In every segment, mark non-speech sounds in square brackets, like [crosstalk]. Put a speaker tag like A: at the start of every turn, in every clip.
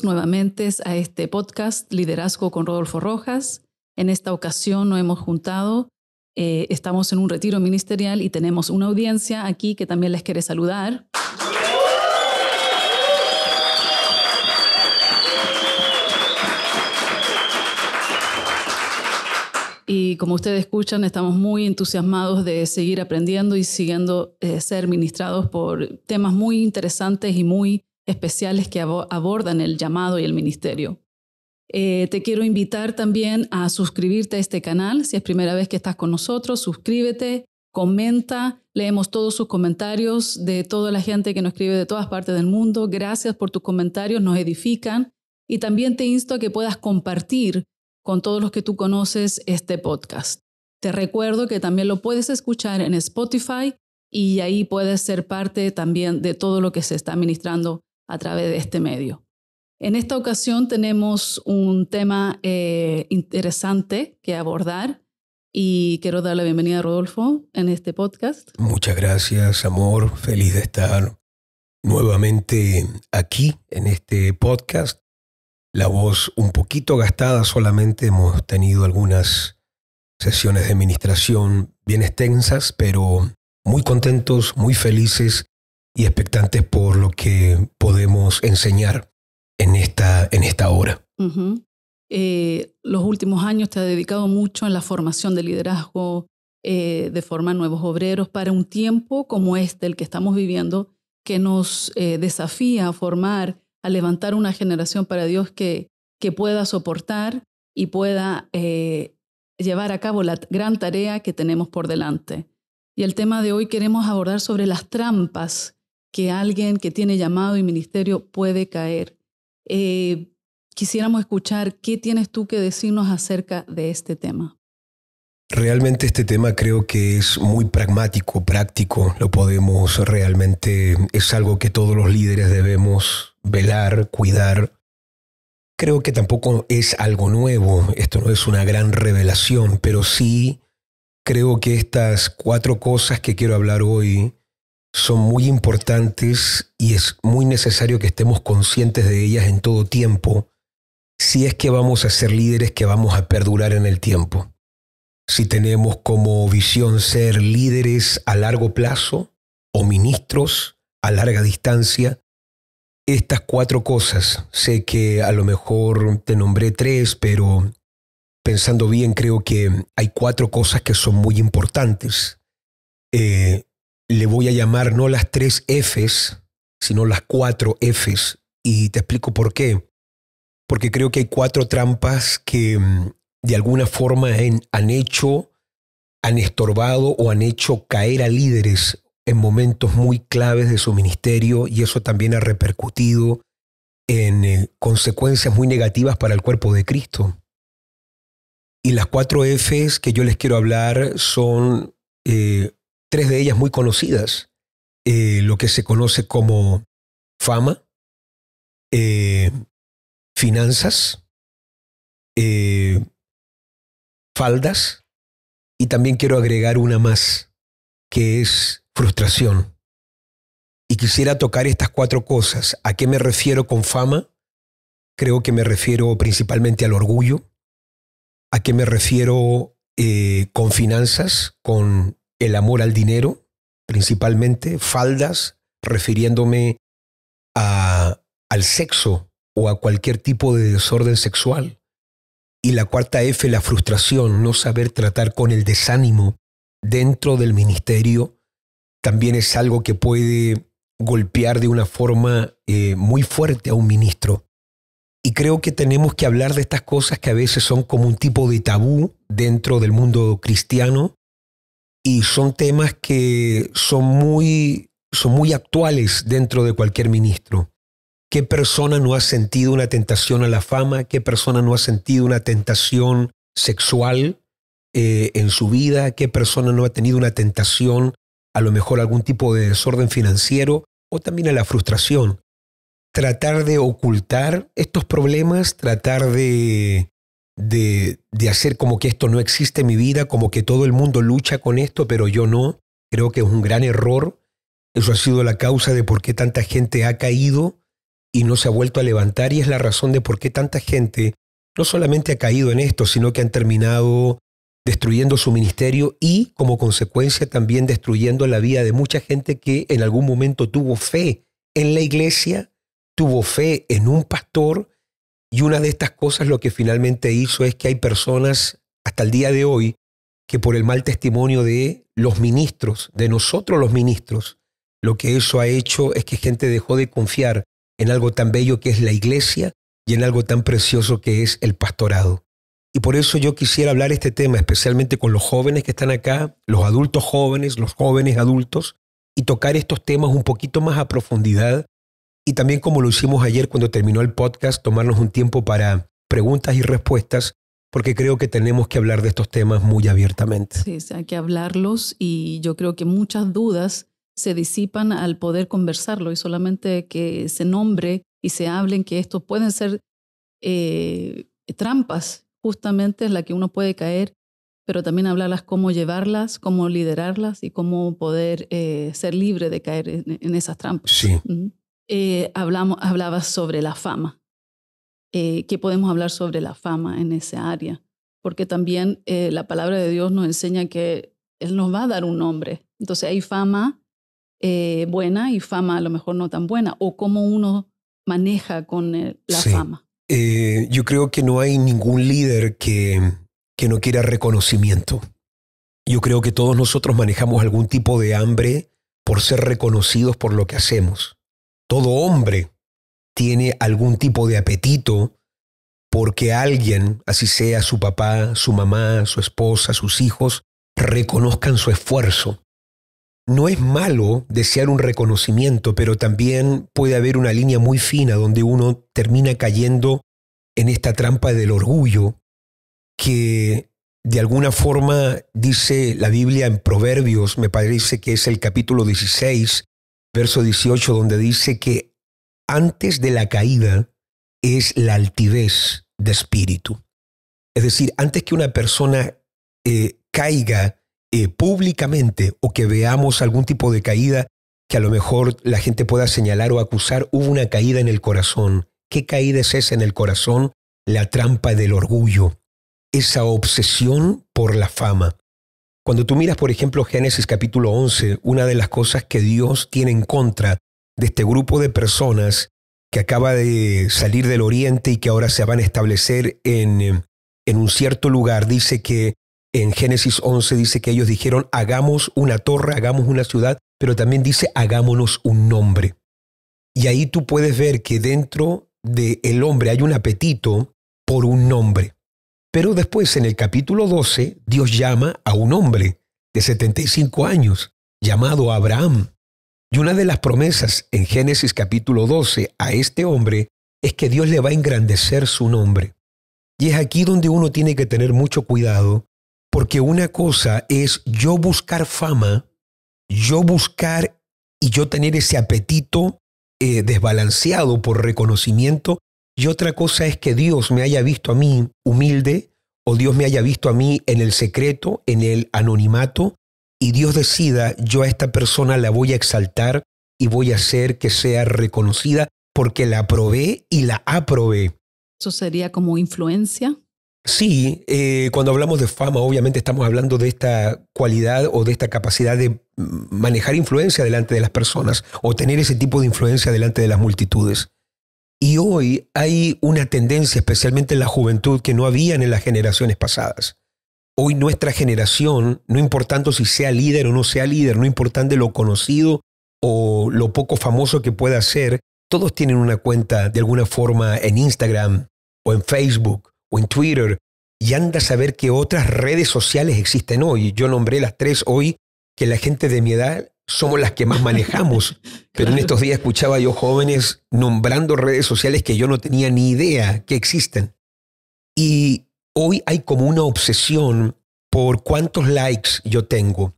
A: Nuevamente a este podcast Liderazgo con Rodolfo Rojas. En esta ocasión nos hemos juntado, eh, estamos en un retiro ministerial y tenemos una audiencia aquí que también les quiere saludar. Y como ustedes escuchan, estamos muy entusiasmados de seguir aprendiendo y siguiendo eh, ser ministrados por temas muy interesantes y muy especiales que abordan el llamado y el ministerio. Eh, te quiero invitar también a suscribirte a este canal. Si es primera vez que estás con nosotros, suscríbete, comenta, leemos todos sus comentarios de toda la gente que nos escribe de todas partes del mundo. Gracias por tus comentarios, nos edifican. Y también te insto a que puedas compartir con todos los que tú conoces este podcast. Te recuerdo que también lo puedes escuchar en Spotify y ahí puedes ser parte también de todo lo que se está ministrando a través de este medio. En esta ocasión tenemos un tema eh, interesante que abordar y quiero dar la bienvenida a Rodolfo en este podcast.
B: Muchas gracias, amor. Feliz de estar nuevamente aquí en este podcast. La voz un poquito gastada, solamente hemos tenido algunas sesiones de administración bien extensas, pero muy contentos, muy felices y expectantes por lo que podemos enseñar en esta, en esta hora.
A: Eh, los últimos años te ha dedicado mucho en la formación de liderazgo, eh, de formar nuevos obreros para un tiempo como este, el que estamos viviendo, que nos eh, desafía a formar, a levantar una generación para Dios que, que pueda soportar y pueda llevar a cabo la gran tarea que tenemos por delante. Y el tema de hoy queremos abordar sobre las trampas que alguien que tiene llamado y ministerio puede caer. Eh, quisiéramos escuchar qué tienes tú que decirnos acerca de este tema.
B: Realmente este tema creo que es muy pragmático, práctico, lo podemos realmente, es algo que todos los líderes debemos velar, cuidar. Creo que tampoco es algo nuevo, esto no es una gran revelación, pero sí creo que estas cuatro cosas que quiero hablar hoy son muy importantes y es muy necesario que estemos conscientes de ellas en todo tiempo si es que vamos a ser líderes que vamos a perdurar en el tiempo. Si tenemos como visión ser líderes a largo plazo o ministros a larga distancia, estas cuatro cosas, sé que a lo mejor te nombré tres, pero pensando bien creo que hay cuatro cosas que son muy importantes. Eh, le voy a llamar no las tres Fs, sino las cuatro Fs. Y te explico por qué. Porque creo que hay cuatro trampas que mm, de alguna forma han, hecho, han estorbado o han hecho caer a líderes en momentos muy claves de su ministerio y eso también ha repercutido en eh, consecuencias muy negativas para el cuerpo de Cristo. Y las cuatro Fs que yo les quiero hablar son eh, tres de ellas muy conocidas, eh, lo que se conoce como fama, eh, finanzas, eh, faldas, y también quiero agregar una más, que es frustración. Y quisiera tocar estas cuatro cosas. ¿A qué me refiero con fama? Creo que me refiero principalmente al orgullo. ¿A qué me refiero con finanzas? Con el amor al dinero, principalmente, faldas, refiriéndome a, al sexo o a cualquier tipo de desorden sexual. Y la cuarta F, la frustración, no saber tratar con el desánimo dentro del ministerio, también es algo que puede golpear de una forma eh, muy fuerte a un ministro. Y creo que tenemos que hablar de estas cosas que a veces son como un tipo de tabú dentro del mundo cristiano, y son temas que son muy, son muy actuales dentro de cualquier ministro. ¿Qué persona no ha sentido una tentación a la fama? ¿Qué persona no ha sentido una tentación sexual eh, en su vida? ¿Qué persona no ha tenido una tentación a lo mejor algún tipo de desorden financiero o también a la frustración? Tratar de ocultar estos problemas, tratar de de, hacer como que esto no existe en mi vida, como que todo el mundo lucha con esto, pero yo no. Creo que es un gran error. Eso ha sido la causa de por qué tanta gente ha caído y no se ha vuelto a levantar y es la razón de por qué tanta gente no solamente ha caído en esto, sino que han terminado destruyendo su ministerio y como consecuencia también destruyendo la vida de mucha gente que en algún momento tuvo fe en la iglesia, tuvo fe en un pastor y una de estas cosas lo que finalmente hizo es que hay personas hasta el día de hoy que por el mal testimonio de los ministros, de nosotros los ministros, lo que eso ha hecho es que gente dejó de confiar en algo tan bello que es la iglesia y en algo tan precioso que es el pastorado. Y por eso yo quisiera hablar este tema, especialmente con los jóvenes que están acá, los adultos jóvenes, los jóvenes adultos, y tocar estos temas un poquito más a profundidad. Y también como lo hicimos ayer cuando terminó el podcast, tomarnos un tiempo para preguntas y respuestas, porque creo que tenemos que hablar de estos temas muy abiertamente.
A: Sí, hay que hablarlos y yo creo que muchas dudas se disipan al poder conversarlo y solamente que se nombre y se hablen que estos pueden ser eh, trampas, justamente en la que uno puede caer, pero también hablarlas cómo llevarlas, cómo liderarlas y cómo poder eh, ser libre de caer en, esas trampas.
B: Sí.
A: Eh, hablamos, hablabas sobre la fama. ¿Qué podemos hablar sobre la fama en esa área? Porque también la palabra de Dios nos enseña que Él nos va a dar un nombre. Entonces hay fama buena y fama a lo mejor no tan buena, o cómo uno maneja con eh, la fama?
B: Eh, yo creo que no hay ningún líder que, que no quiera reconocimiento. Yo creo que todos nosotros manejamos algún tipo de hambre por ser reconocidos por lo que hacemos. Todo hombre tiene algún tipo de apetito porque alguien, así sea su papá, su mamá, su esposa, sus hijos, reconozcan su esfuerzo. No es malo desear un reconocimiento, pero también puede haber una línea muy fina donde uno termina cayendo en esta trampa del orgullo que de alguna forma dice la Biblia en Proverbios, me parece que es el capítulo 16, verso 18, donde dice que antes de la caída es la altivez de espíritu. Es decir, antes que una persona eh, caiga eh, públicamente o que veamos algún tipo de caída que a lo mejor la gente pueda señalar o acusar, hubo una caída en el corazón. ¿Qué caída es esa en el corazón? La trampa del orgullo, esa obsesión por la fama. Cuando tú miras, por ejemplo, Génesis capítulo 11, una de las cosas que Dios tiene en contra de este grupo de personas que acaba de salir del oriente y que ahora se van a establecer en, en un cierto lugar, dice que en Génesis 11 dice que ellos dijeron, hagamos una torre, hagamos una ciudad, pero también dice, hagámonos un nombre. Y ahí tú puedes ver que dentro del el hombre hay un apetito por un nombre. Pero después en el capítulo 12 Dios llama a un hombre de 75 años llamado Abraham. Y una de las promesas en Génesis capítulo 12 a este hombre es que Dios le va a engrandecer su nombre. Y es aquí donde uno tiene que tener mucho cuidado porque una cosa es yo buscar fama, yo buscar y yo tener ese apetito eh, desbalanceado por reconocimiento, y otra cosa es que Dios me haya visto a mí humilde o Dios me haya visto a mí en el secreto, en el anonimato, y Dios decida, yo a esta persona la voy a exaltar y voy a hacer que sea reconocida porque la aprobé y la aprobé.
A: ¿Eso sería como influencia?
B: Sí, eh, cuando hablamos de fama, obviamente estamos hablando de esta cualidad o de esta capacidad de manejar influencia delante de las personas o tener ese tipo de influencia delante de las multitudes. Y hoy hay una tendencia, especialmente en la juventud, que no habían en las generaciones pasadas. Hoy nuestra generación, no importando si sea líder o no sea líder, no importando lo conocido o lo poco famoso que pueda ser, todos tienen una cuenta de alguna forma en Instagram o en Facebook o en Twitter y anda a saber qué otras redes sociales existen hoy. Yo nombré las tres hoy que la gente de mi edad somos las que más manejamos. [laughs] Pero en estos días escuchaba yo jóvenes nombrando redes sociales que yo no tenía ni idea que existen. Y hoy hay como una obsesión por cuántos likes yo tengo,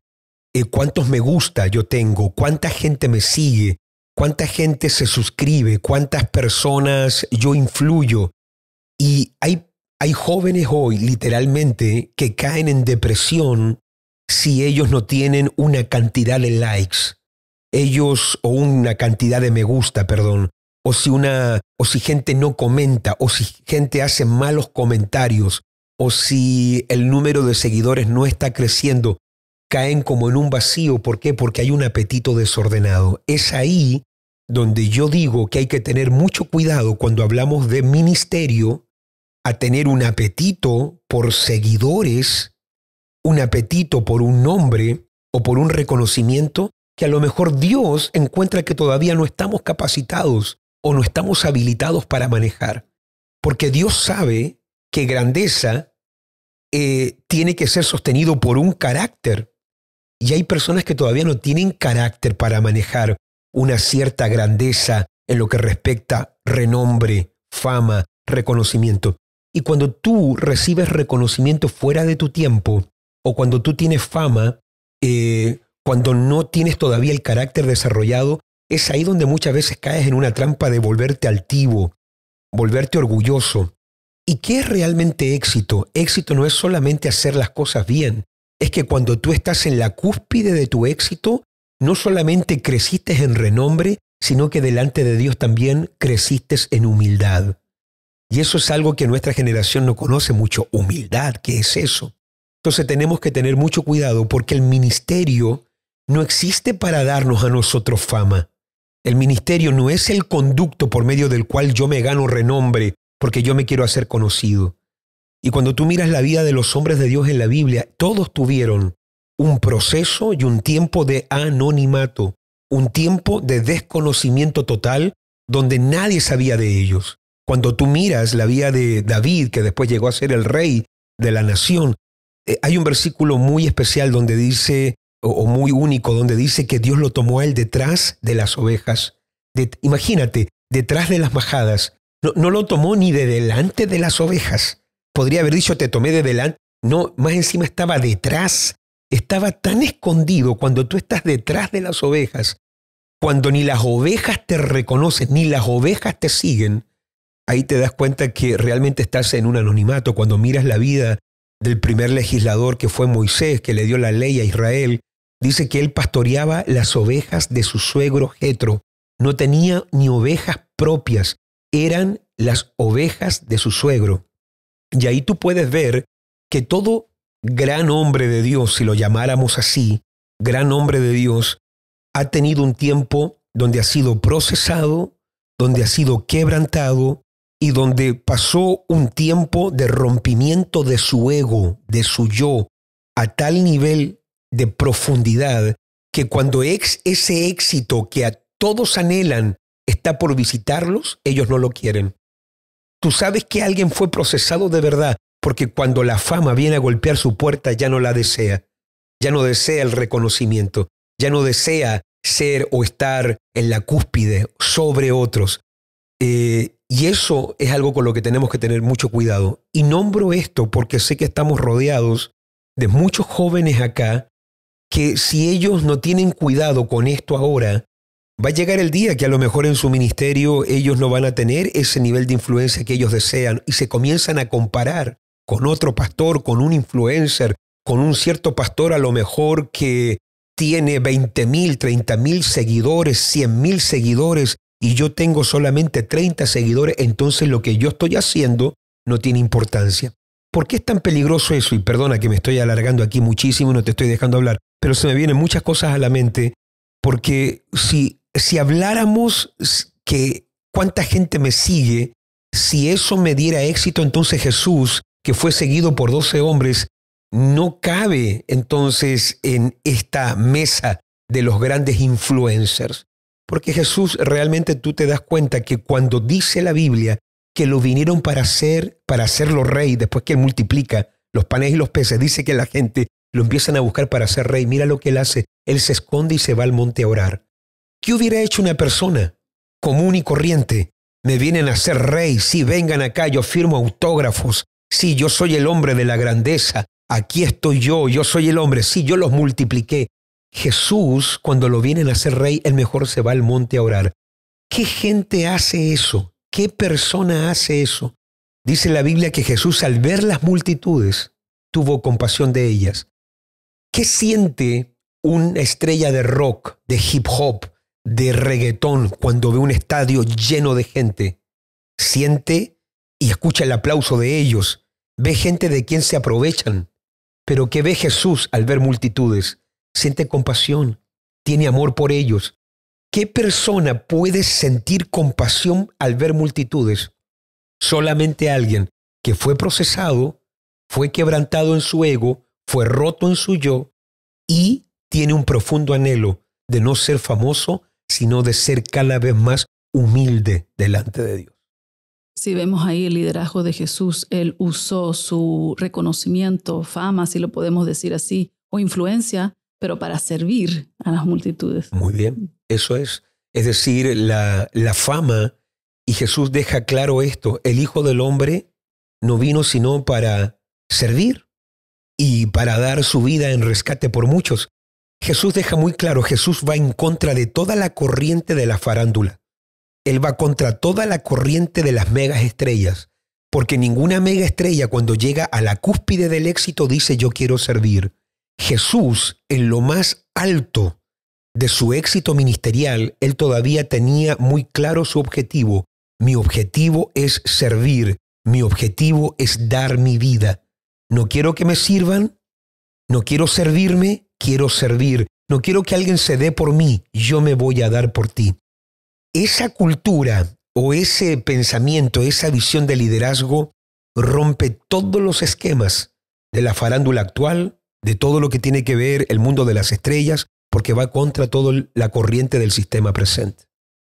B: eh, cuántos me gusta yo tengo, cuánta gente me sigue, cuánta gente se suscribe, cuántas personas yo influyo. Y hay hay jóvenes hoy, literalmente, que caen en depresión si ellos no tienen una cantidad de likes, ellos, o una cantidad de me gusta, perdón, o si una o si gente no comenta o si gente hace malos comentarios o si el número de seguidores no está creciendo, caen como en un vacío. ¿Por qué? Porque hay un apetito desordenado. Es ahí donde yo digo que hay que tener mucho cuidado cuando hablamos de ministerio, a tener un apetito por seguidores, un apetito por un nombre o por un reconocimiento que a lo mejor Dios encuentra que todavía no estamos capacitados o no estamos habilitados para manejar. Porque Dios sabe que grandeza eh, tiene que ser sostenido por un carácter. Y hay personas que todavía no tienen carácter para manejar una cierta grandeza en lo que respecta renombre, fama, reconocimiento. Y cuando tú recibes reconocimiento fuera de tu tiempo, o cuando tú tienes fama, eh, cuando no tienes todavía el carácter desarrollado, es ahí donde muchas veces caes en una trampa de volverte altivo, volverte orgulloso. ¿Y qué es realmente éxito? Éxito no es solamente hacer las cosas bien, es que cuando tú estás en la cúspide de tu éxito, no solamente creciste en renombre, sino que delante de Dios también creciste en humildad. Y eso es algo que nuestra generación no conoce mucho, humildad, ¿qué es eso? Entonces tenemos que tener mucho cuidado porque el ministerio no existe para darnos a nosotros fama. El ministerio no es el conducto por medio del cual yo me gano renombre porque yo me quiero hacer conocido. Y cuando tú miras la vida de los hombres de Dios en la Biblia, todos tuvieron un proceso y un tiempo de anonimato, un tiempo de desconocimiento total donde nadie sabía de ellos. Cuando tú miras la vida de David, que después llegó a ser el rey de la nación, eh, hay un versículo muy especial donde dice, o, muy único, donde dice que Dios lo tomó a él detrás de las ovejas. imagínate, detrás de las majadas. No, no lo tomó ni de delante de las ovejas. Podría haber dicho, te tomé de delante. No, más encima estaba detrás. Estaba tan escondido cuando tú estás detrás de las ovejas, cuando ni las ovejas te reconocen, ni las ovejas te siguen. Ahí te das cuenta que realmente estás en un anonimato. Cuando miras la vida del primer legislador que fue Moisés, que le dio la ley a Israel, dice que él pastoreaba las ovejas de su suegro Jetro. No tenía ni ovejas propias, eran las ovejas de su suegro. Y ahí tú puedes ver que todo gran hombre de Dios, si lo llamáramos así, gran hombre de Dios, ha tenido un tiempo donde ha sido procesado, donde ha sido quebrantado y donde pasó un tiempo de rompimiento de su ego, de su yo, a tal nivel de profundidad que cuando ese éxito que a todos anhelan está por visitarlos, ellos no lo quieren. Tú sabes que alguien fue procesado de verdad, porque cuando la fama viene a golpear su puerta ya no la desea, ya no desea el reconocimiento, ya no desea ser o estar en la cúspide sobre otros. Eh, y eso es algo con lo que tenemos que tener mucho cuidado. Y nombro esto porque sé que estamos rodeados de muchos jóvenes acá que si ellos no tienen cuidado con esto ahora, Va a llegar el día que a lo mejor en su ministerio ellos no van a tener ese nivel de influencia que ellos desean y se comienzan a comparar con otro pastor, con un influencer, con un cierto pastor a lo mejor que tiene 20 mil, 30 mil seguidores, 100 mil seguidores y yo tengo solamente 30 seguidores, entonces lo que yo estoy haciendo no tiene importancia. ¿Por qué es tan peligroso eso? Y perdona que me estoy alargando aquí muchísimo y no te estoy dejando hablar, pero se me vienen muchas cosas a la mente porque si si habláramos que cuánta gente me sigue, si eso me diera éxito, entonces Jesús, que fue seguido por doce hombres, no cabe entonces en esta mesa de los grandes influencers. Porque Jesús realmente tú te das cuenta que cuando dice la Biblia que lo vinieron para hacer, para hacerlo rey, después que él multiplica los panes y los peces, dice que la gente lo empiezan a buscar para ser rey. Mira lo que él hace. Él se esconde y se va al monte a orar. ¿Qué hubiera hecho una persona común y corriente? Me vienen a ser rey, sí, vengan acá, yo firmo autógrafos, sí, yo soy el hombre de la grandeza, aquí estoy yo, yo soy el hombre, sí, yo los multipliqué. Jesús, cuando lo vienen a ser rey, el mejor se va al monte a orar. ¿Qué gente hace eso? ¿Qué persona hace eso? Dice la Biblia que Jesús al ver las multitudes tuvo compasión de ellas. ¿Qué siente una estrella de rock, de hip hop, de reggaetón cuando ve un estadio lleno de gente. Siente y escucha el aplauso de ellos. Ve gente de quien se aprovechan. Pero ¿qué ve Jesús al ver multitudes? Siente compasión, tiene amor por ellos. ¿Qué persona puede sentir compasión al ver multitudes? Solamente alguien que fue procesado, fue quebrantado en su ego, fue roto en su yo y tiene un profundo anhelo de no ser famoso, sino de ser cada vez más humilde delante de Dios.
A: Si vemos ahí el liderazgo de Jesús, él usó su reconocimiento, fama, si lo podemos decir así, o influencia, pero para servir a las multitudes.
B: Muy bien, eso es. Es decir, la, la fama, y Jesús deja claro esto, el Hijo del Hombre no vino sino para servir y para dar su vida en rescate por muchos. Jesús deja muy claro, Jesús va en contra de toda la corriente de la farándula. Él va contra toda la corriente de las megas estrellas, porque ninguna mega estrella cuando llega a la cúspide del éxito dice yo quiero servir. Jesús, en lo más alto de su éxito ministerial, él todavía tenía muy claro su objetivo. Mi objetivo es servir, mi objetivo es dar mi vida. No quiero que me sirvan, no quiero servirme, quiero servir. No quiero que alguien se dé por mí, yo me voy a dar por ti. Esa cultura o ese pensamiento, esa visión de liderazgo rompe todos los esquemas de la farándula actual, de todo lo que tiene que ver el mundo de las estrellas, porque va contra toda la corriente del sistema presente.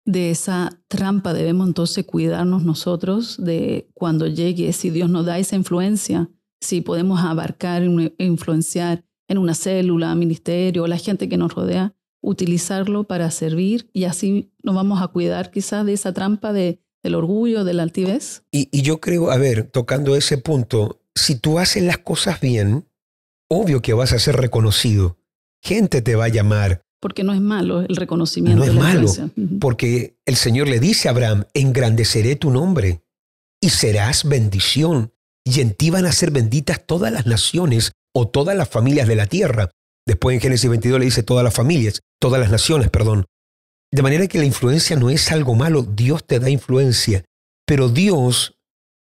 A: De esa trampa debemos entonces cuidarnos nosotros de cuando llegue, si Dios nos da esa influencia, si podemos abarcar e influenciar en una célula, ministerio, la gente que nos rodea, utilizarlo para servir y así nos vamos a cuidar quizás de esa trampa de, del orgullo, de la altivez.
B: Y, y yo creo, a ver, tocando ese punto, si tú haces las cosas bien, obvio que vas a ser reconocido. Gente te va a llamar.
A: Porque no es malo el reconocimiento.
B: No es malo, porque el Señor le dice a Abraham, engrandeceré tu nombre y serás bendición, y en ti van a ser benditas todas las naciones o todas las familias de la tierra. Después en Génesis 22 le dice todas las familias, todas las naciones, perdón. De manera que la influencia no es algo malo, Dios te da influencia, pero Dios,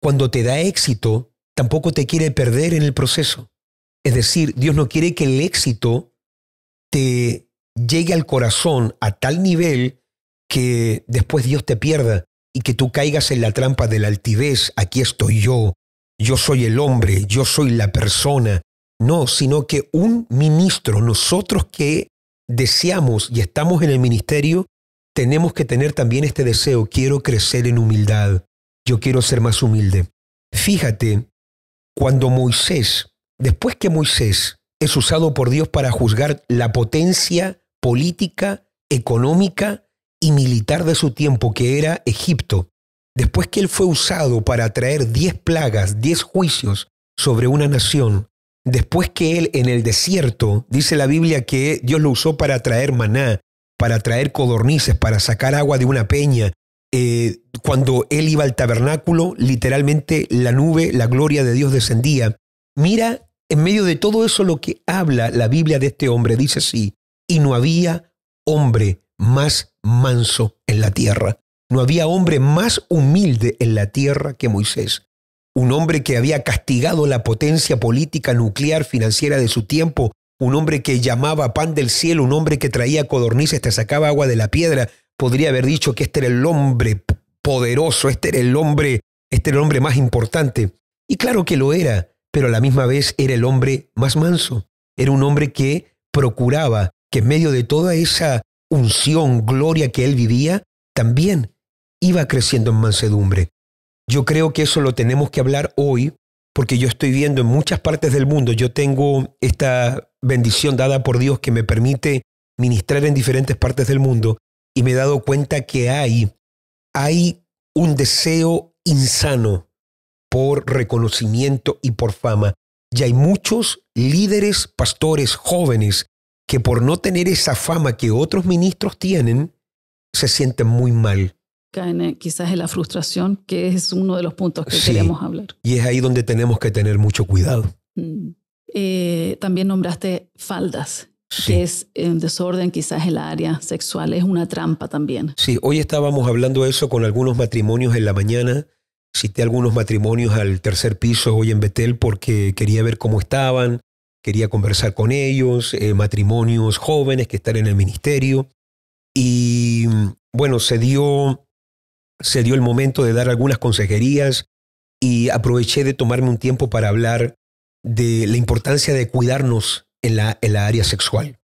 B: cuando te da éxito, tampoco te quiere perder en el proceso. Es decir, Dios no quiere que el éxito te llegue al corazón a tal nivel que después Dios te pierda y que tú caigas en la trampa de la altivez, aquí estoy yo, yo soy el hombre, yo soy la persona, no, sino que un ministro, nosotros que deseamos y estamos en el ministerio, tenemos que tener también este deseo, quiero crecer en humildad, yo quiero ser más humilde. Fíjate, cuando Moisés, después que Moisés es usado por Dios para juzgar la potencia política, económica y militar de su tiempo, que era Egipto, después que él fue usado para traer diez plagas, diez juicios sobre una nación, después que él en el desierto, dice la Biblia que Dios lo usó para traer maná, para traer codornices, para sacar agua de una peña. Eh, cuando él iba al tabernáculo, literalmente la nube, la gloria de Dios descendía. Mira, en medio de todo eso lo que habla la Biblia de este hombre, dice así, y no había hombre más manso en la tierra. No había hombre más humilde en la tierra que Moisés. Un hombre que había castigado la potencia política nuclear financiera de su tiempo, un hombre que llamaba pan del cielo, un hombre que traía codornices, te sacaba agua de la piedra, podría haber dicho que este era el hombre poderoso, este era el hombre, este era el hombre más importante. Y claro que lo era, pero a la misma vez era el hombre más manso. Era un hombre que procuraba que en medio de toda esa unción, gloria que él vivía, también iba creciendo en mansedumbre. Yo creo que eso lo tenemos que hablar hoy porque yo estoy viendo en muchas partes del mundo, yo tengo esta bendición dada por Dios que me permite ministrar en diferentes partes del mundo y me he dado cuenta que hay, hay un deseo insano por reconocimiento y por fama. Y hay muchos líderes, pastores jóvenes que por no tener esa fama que otros ministros tienen, se sienten muy mal
A: caen eh, quizás en la frustración, que es uno de los puntos que queremos hablar.
B: Y es ahí donde tenemos que tener mucho cuidado.
A: Mm. Eh, también nombraste faldas que es en desorden, quizás el área sexual es una trampa también.
B: Sí, hoy estábamos hablando de eso con algunos matrimonios en la mañana. Cité algunos matrimonios al tercer piso hoy en Betel porque quería ver cómo estaban, quería conversar con ellos, eh, matrimonios jóvenes que están en el ministerio. Y bueno, se dio, se dio el momento de dar algunas consejerías y aproveché de tomarme un tiempo para hablar de la importancia de cuidarnos en la, en la área sexual.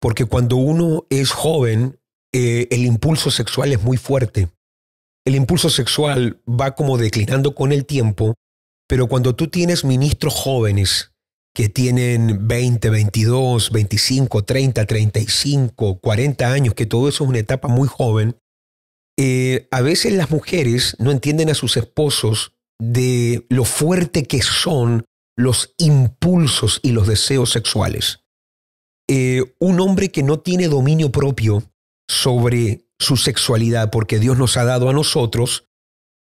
B: Porque cuando uno es joven, eh, el impulso sexual es muy fuerte. El impulso sexual va como declinando con el tiempo, pero cuando tú tienes ministros jóvenes que tienen 20, 22, 25, 30, 35, 40 años, que todo eso es una etapa muy joven, eh, a veces las mujeres no entienden a sus esposos de lo fuerte que son los impulsos y los deseos sexuales. Eh, un hombre que no tiene dominio propio sobre su sexualidad, porque Dios nos ha dado a nosotros,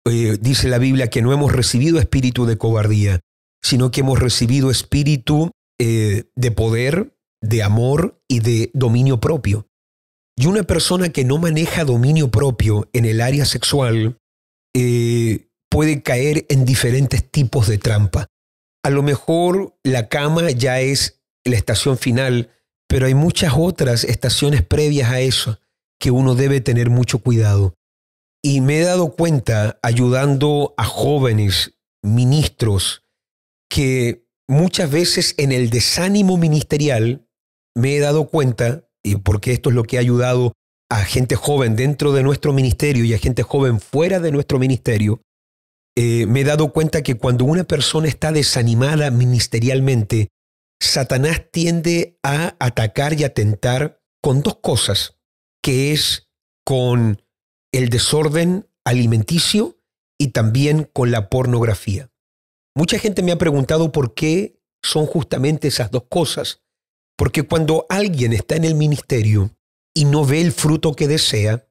B: eh, dice la Biblia que no hemos recibido espíritu de cobardía, sino que hemos recibido espíritu eh, de poder, de amor y de dominio propio. Y una persona que no maneja dominio propio en el área sexual puede caer en diferentes tipos de trampa. A lo mejor la cama ya es la estación final, pero hay muchas otras estaciones previas a eso que uno debe tener mucho cuidado. Y me he dado cuenta ayudando a jóvenes ministros que muchas veces en el desánimo ministerial me he dado cuenta, y porque esto es lo que ha ayudado a gente joven dentro de nuestro ministerio y a gente joven fuera de nuestro ministerio, eh, me he dado cuenta que cuando una persona está desanimada ministerialmente, Satanás tiende a atacar y atentar con dos cosas, que es con el desorden alimenticio y también con la pornografía. Mucha gente me ha preguntado por qué son justamente esas dos cosas. Porque cuando alguien está en el ministerio y no ve el fruto que desea,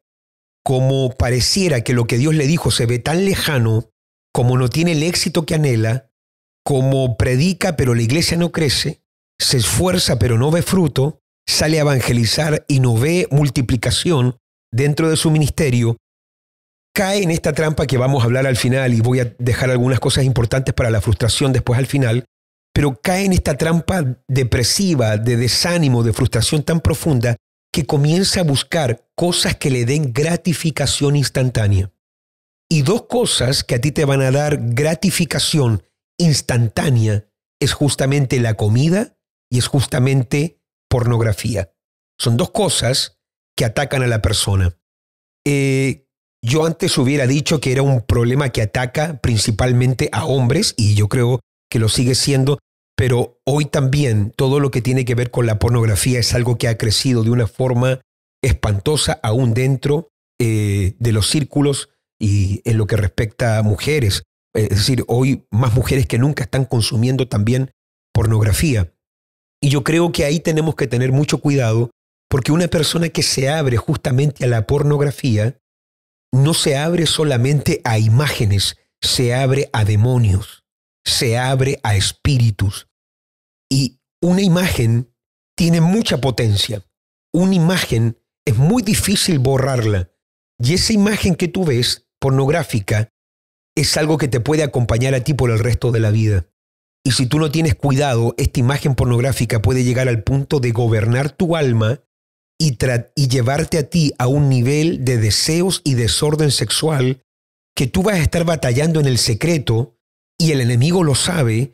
B: como pareciera que lo que Dios le dijo se ve tan lejano, como no tiene el éxito que anhela, como predica pero la iglesia no crece, se esfuerza pero no ve fruto, sale a evangelizar y no ve multiplicación dentro de su ministerio, cae en esta trampa que vamos a hablar al final y voy a dejar algunas cosas importantes para la frustración después al final, pero cae en esta trampa depresiva, de desánimo, de frustración tan profunda que comienza a buscar cosas que le den gratificación instantánea. Y dos cosas que a ti te van a dar gratificación instantánea es justamente la comida y es justamente pornografía. Son dos cosas que atacan a la persona. Eh, yo antes hubiera dicho que era un problema que ataca principalmente a hombres y yo creo que lo sigue siendo, pero hoy también todo lo que tiene que ver con la pornografía es algo que ha crecido de una forma espantosa aún dentro eh, de los círculos y en lo que respecta a mujeres. Es decir, hoy más mujeres que nunca están consumiendo también pornografía. Y yo creo que ahí tenemos que tener mucho cuidado porque una persona que se abre justamente a la pornografía no se abre solamente a imágenes, se abre a demonios, se abre a espíritus. Y una imagen tiene mucha potencia. Una imagen es muy difícil borrarla. Y esa imagen que tú ves pornográfica es algo que te puede acompañar a ti por el resto de la vida. Y si tú no tienes cuidado, esta imagen pornográfica puede llegar al punto de gobernar tu alma y, llevarte a ti a un nivel de deseos y desorden sexual que tú vas a estar batallando en el secreto y el enemigo lo sabe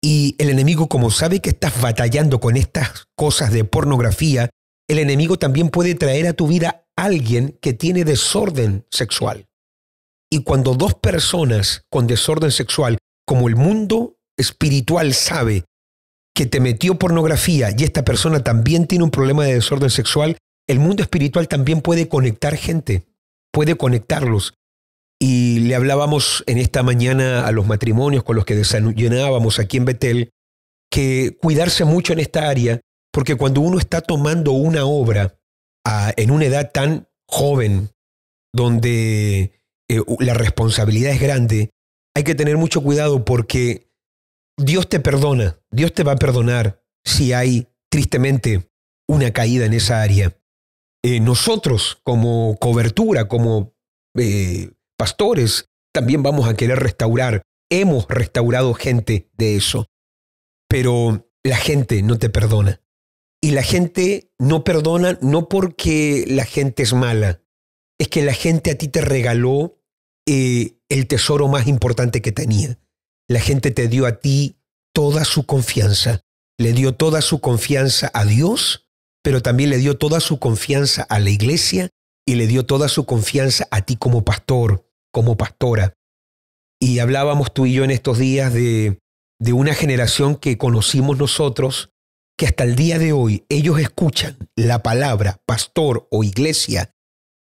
B: y el enemigo como sabe que estás batallando con estas cosas de pornografía, el enemigo también puede traer a tu vida a alguien que tiene desorden sexual. Y cuando dos personas con desorden sexual, como el mundo espiritual sabe que te metió pornografía y esta persona también tiene un problema de desorden sexual, el mundo espiritual también puede conectar gente, puede conectarlos. Y le hablábamos en esta mañana a los matrimonios con los que desayunábamos aquí en Betel, que cuidarse mucho en esta área, porque cuando uno está tomando una obra en una edad tan joven, donde eh, la responsabilidad es grande, hay que tener mucho cuidado porque Dios te perdona, Dios te va a perdonar si hay tristemente una caída en esa área. Eh, nosotros como cobertura, como eh, pastores, también vamos a querer restaurar. Hemos restaurado gente de eso, pero la gente no te perdona. Y la gente no perdona no porque la gente es mala, es que la gente a ti te regaló eh, el tesoro más importante que tenía. La gente te dio a ti toda su confianza. Le dio toda su confianza a Dios, pero también le dio toda su confianza a la iglesia y le dio toda su confianza a ti como pastor, como pastora. Y hablábamos tú y yo en estos días de, de una generación que conocimos nosotros, que hasta el día de hoy ellos escuchan la palabra pastor o iglesia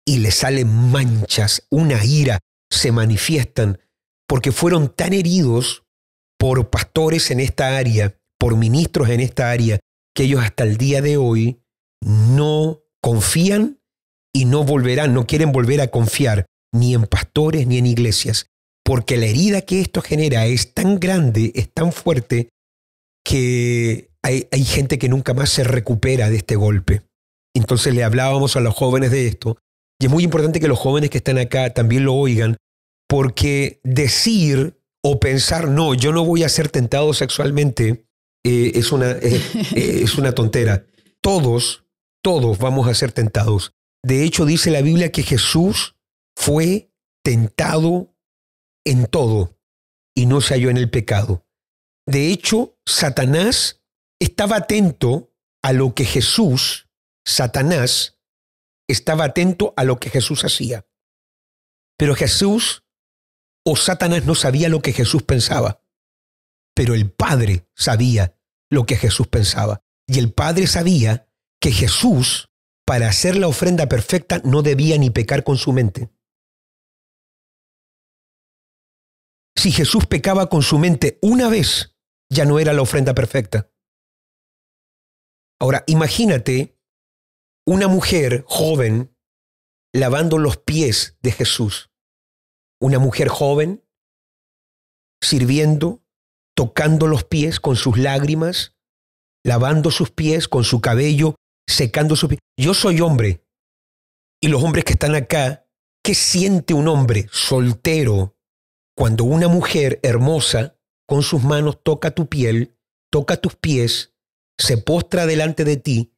B: y les salen manchas, una ira, se manifiestan, porque fueron tan heridos por pastores en esta área, por ministros en esta área, que ellos hasta el día de hoy no confían y no volverán, no quieren volver a confiar ni en pastores ni en iglesias, porque la herida que esto genera es tan grande, es tan fuerte, que hay, hay gente que nunca más se recupera de este golpe. Entonces le hablábamos a los jóvenes de esto, y es muy importante que los jóvenes que están acá también lo oigan, porque decir o pensar, no, yo no voy a ser tentado sexualmente, eh, es, una, eh, [laughs] eh, es una tontera. Todos, todos vamos a ser tentados. De hecho, dice la Biblia que Jesús fue tentado en todo y no se halló en el pecado. De hecho, Satanás estaba atento a lo que Jesús, Satanás, estaba atento a lo que Jesús hacía. Pero Jesús o Satanás no sabía lo que Jesús pensaba, pero el Padre sabía lo que Jesús pensaba. Y el Padre sabía que Jesús, para hacer la ofrenda perfecta, no debía ni pecar con su mente. Si Jesús pecaba con su mente una vez, ya no era la ofrenda perfecta. Ahora, imagínate una mujer joven lavando los pies de Jesús una mujer joven sirviendo, tocando los pies con sus lágrimas, lavando sus pies con su cabello, secando sus pies. Yo soy hombre. Y los hombres que están acá, ¿qué siente un hombre soltero cuando una mujer hermosa con sus manos toca tu piel, toca tus pies, se postra delante de ti?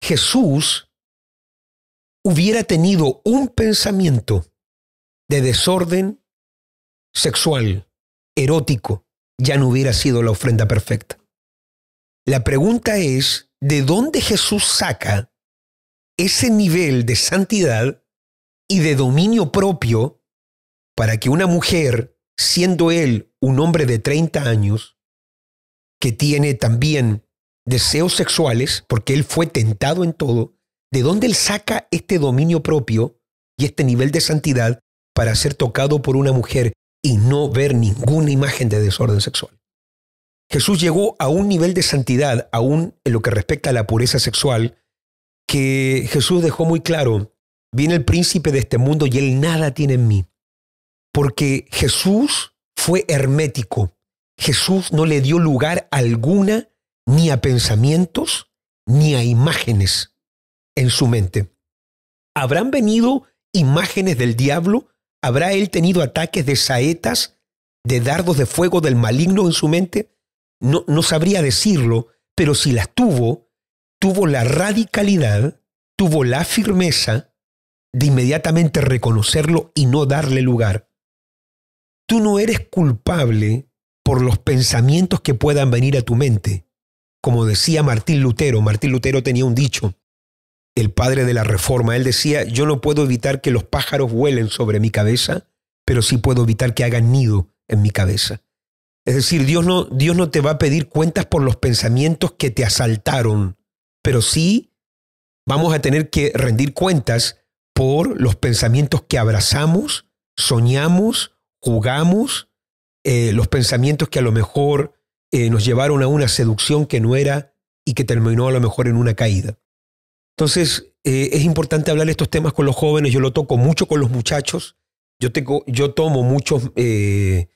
B: Jesús hubiera tenido un pensamiento de desorden sexual, erótico, ya no hubiera sido la ofrenda perfecta. La pregunta es, ¿de dónde Jesús saca ese nivel de santidad y de dominio propio para que una mujer, siendo él un hombre de 30 años, que tiene también deseos sexuales, porque él fue tentado en todo, ¿de dónde él saca este dominio propio y este nivel de santidad para ser tocado por una mujer y no ver ninguna imagen de desorden sexual. Jesús llegó a un nivel de santidad, aún en lo que respecta a la pureza sexual, que Jesús dejó muy claro, viene el príncipe de este mundo y él nada tiene en mí. Porque Jesús fue hermético. Jesús no le dio lugar alguna ni a pensamientos ni a imágenes en su mente. ¿Habrán venido imágenes del diablo ¿Habrá él tenido ataques de saetas, de dardos de fuego del maligno en su mente? No, no sabría decirlo, pero si las tuvo, tuvo la radicalidad, tuvo la firmeza de inmediatamente reconocerlo y no darle lugar. Tú no eres culpable por los pensamientos que puedan venir a tu mente. Como decía Martín Lutero, Martín Lutero tenía un dicho, el padre de la reforma. Él decía, yo no puedo evitar que los pájaros vuelen sobre mi cabeza, pero sí puedo evitar que hagan nido en mi cabeza. Es decir, Dios no, Dios no te va a pedir cuentas por los pensamientos que te asaltaron, pero sí vamos a tener que rendir cuentas por los pensamientos que abrazamos, soñamos, jugamos, eh, los pensamientos que a lo mejor eh, nos llevaron a una seducción que no era y que terminó a lo mejor en una caída. Entonces, eh, es importante hablar estos temas con los jóvenes. Yo lo toco mucho con los muchachos. Yo, tengo, yo tomo muchos eh,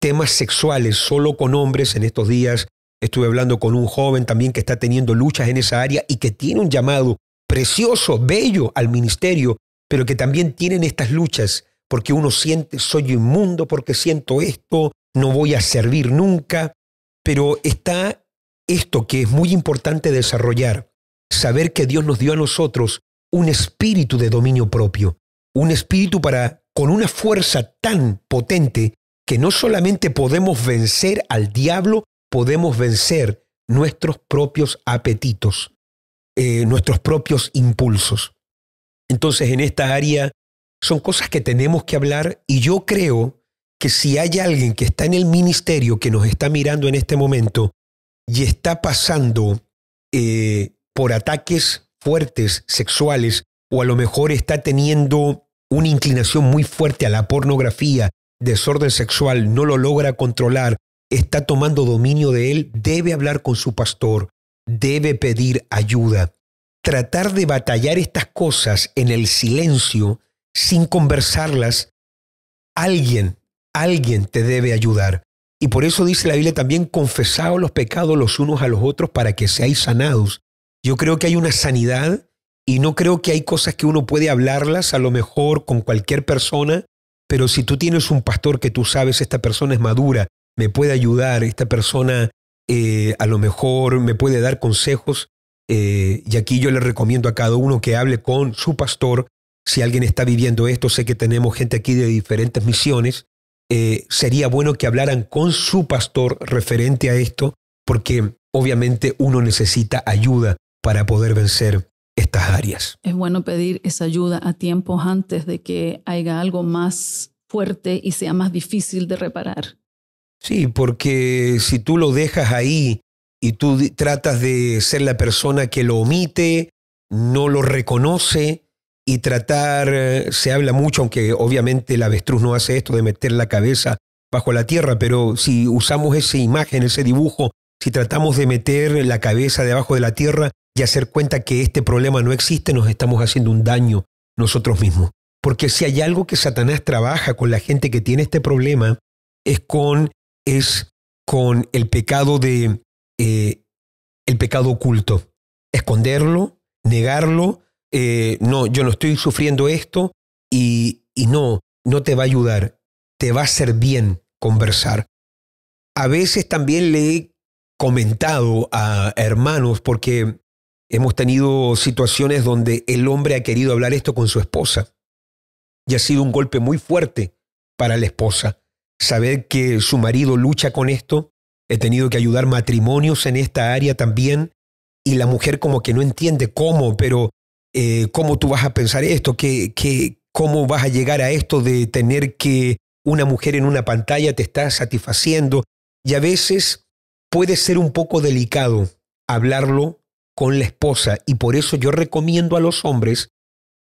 B: temas sexuales solo con hombres en estos días. Estuve hablando con un joven también que está teniendo luchas en esa área y que tiene un llamado precioso, bello al ministerio, pero que también tienen estas luchas porque uno siente, soy inmundo, porque siento esto, no voy a servir nunca, pero está esto que es muy importante desarrollar, saber que Dios nos dio a nosotros un espíritu de dominio propio, un espíritu para, con una fuerza tan potente, que no solamente podemos vencer al diablo, podemos vencer nuestros propios apetitos, eh, nuestros propios impulsos. Entonces, en esta área son cosas que tenemos que hablar y yo creo que si hay alguien que está en el ministerio, que nos está mirando en este momento y está pasando eh, por ataques fuertes sexuales o a lo mejor está teniendo una inclinación muy fuerte a la pornografía, desorden sexual, no lo logra controlar, está tomando dominio de él, debe hablar con su pastor, debe pedir ayuda. Tratar de batallar estas cosas en el silencio, sin conversarlas, alguien, alguien te debe ayudar. Y por eso dice la Biblia también, confesaos los pecados los unos a los otros para que seáis sanados. Yo creo que hay una sanidad y no creo que hay cosas que uno puede hablarlas a lo mejor con cualquier persona, pero si tú tienes un pastor que tú sabes, esta persona es madura, me puede ayudar, esta persona eh, a lo mejor me puede dar consejos, eh, y aquí yo le recomiendo a cada uno que hable con su pastor. Si alguien está viviendo esto, sé que tenemos gente aquí de diferentes misiones, eh, sería bueno que hablaran con su pastor referente a esto, porque obviamente uno necesita ayuda para poder vencer estas áreas.
A: Es bueno pedir esa ayuda a tiempos antes de que haya algo más fuerte y sea más difícil de reparar.
B: Sí, porque si tú lo dejas ahí y tú tratas de ser la persona que lo omite, no lo reconoce y tratar, eh, se habla mucho, aunque obviamente el avestruz no hace esto de meter la cabeza bajo la tierra, pero si usamos esa imagen, ese dibujo, si tratamos de meter la cabeza debajo de la tierra y hacer cuenta que este problema no existe, nos estamos haciendo un daño nosotros mismos. Porque si hay algo que Satanás trabaja con la gente que tiene este problema, es con, es con el pecado de eh, el pecado oculto. Esconderlo, negarlo, eh, no, yo no estoy sufriendo esto y, y no, no te va a ayudar, te va a hacer bien conversar. A veces también le he comentado a hermanos, porque hemos tenido situaciones donde el hombre ha querido hablar esto con su esposa y ha sido un golpe muy fuerte para la esposa. Saber que su marido lucha con esto, he tenido que ayudar matrimonios en esta área también y la mujer como que no entiende cómo, pero eh, cómo tú vas a pensar esto, ¿Qué, qué, cómo vas a llegar a esto de tener que una mujer en una pantalla te está satisfaciendo y a veces puede ser un poco delicado hablarlo con la esposa y por eso yo recomiendo a los hombres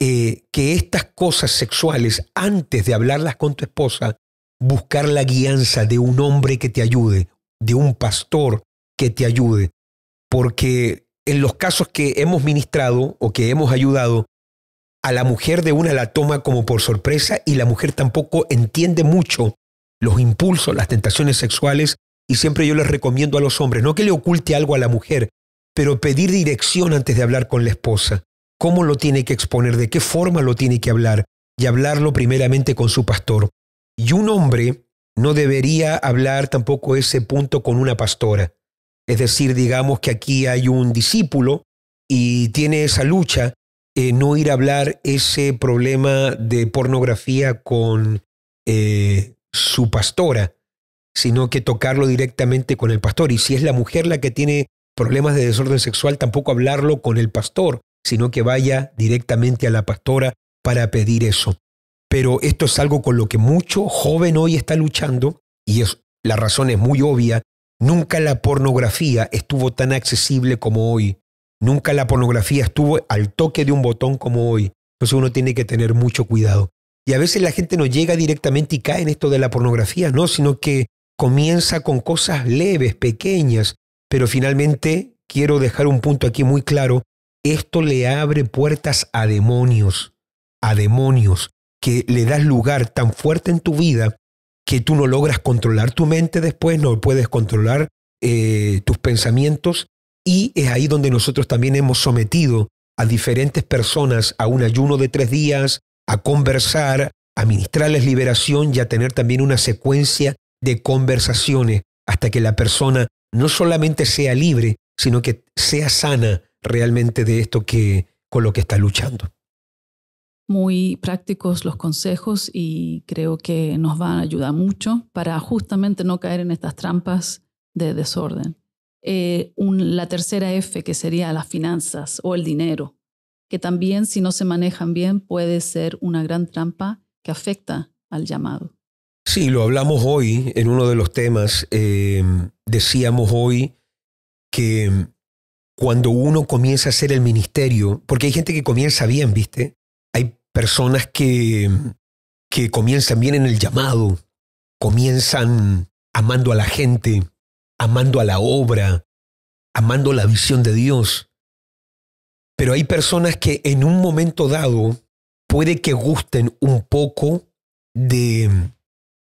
B: eh, que estas cosas sexuales, antes de hablarlas con tu esposa, buscar la guianza de un hombre que te ayude, de un pastor que te ayude, porque en los casos que hemos ministrado o que hemos ayudado, a la mujer de una la toma como por sorpresa y la mujer tampoco entiende mucho los impulsos, las tentaciones sexuales y siempre yo les recomiendo a los hombres, no que le oculte algo a la mujer, pero pedir dirección antes de hablar con la esposa. ¿Cómo lo tiene que exponer? ¿De qué forma lo tiene que hablar? Y hablarlo primeramente con su pastor. Y un hombre no debería hablar tampoco ese punto con una pastora. Es decir, digamos que aquí hay un discípulo y tiene esa lucha, eh, no ir a hablar ese problema de pornografía con eh, su pastora sino que tocarlo directamente con el pastor. Y si es la mujer la que tiene problemas de desorden sexual, tampoco hablarlo con el pastor, sino que vaya directamente a la pastora para pedir eso. Pero esto es algo con lo que mucho joven hoy está luchando y la razón es muy obvia. Nunca la pornografía estuvo tan accesible como hoy. Nunca la pornografía estuvo al toque de un botón como hoy. Entonces uno tiene que tener mucho cuidado. Y a veces la gente no llega directamente y cae en esto de la pornografía, no, sino que comienza con cosas leves, pequeñas, pero finalmente quiero dejar un punto aquí muy claro, esto le abre puertas a demonios, a demonios, que le das lugar tan fuerte en tu vida que tú no logras controlar tu mente después, no puedes controlar eh, tus pensamientos. Y es ahí donde nosotros también hemos sometido a diferentes personas a un ayuno de tres días, a conversar, a ministrarles liberación y a tener también una secuencia de conversaciones hasta que la persona no solamente sea libre, sino que sea sana realmente de esto que con lo que está luchando.
A: Muy prácticos los consejos y creo que nos van a ayudar mucho para justamente no caer en estas trampas de desorden. Eh, la tercera F, que sería las finanzas o el dinero, que también si no se manejan bien puede ser una gran trampa que afecta al llamado.
B: Sí, lo hablamos hoy en uno de los temas. Eh, decíamos hoy que cuando uno comienza a hacer el ministerio, porque hay gente que comienza bien, ¿viste? Hay personas que, que comienzan bien en el llamado, comienzan amando a la gente, amando a la obra, amando la visión de Dios. Pero hay personas que en un momento dado puede que gusten un poco de,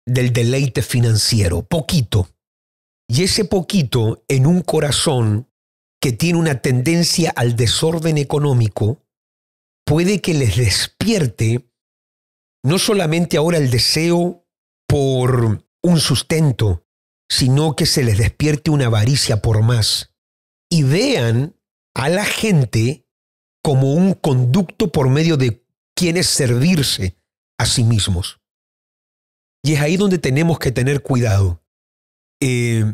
B: del deleite financiero, poquito. Y ese poquito en un corazón que tiene una tendencia al desorden económico, puede que les despierte no solamente ahora el deseo por un sustento, sino que se les despierte una avaricia por más y vean a la gente como un conducto por medio de quienes servirse a sí mismos. Y es ahí donde tenemos que tener cuidado. Eh,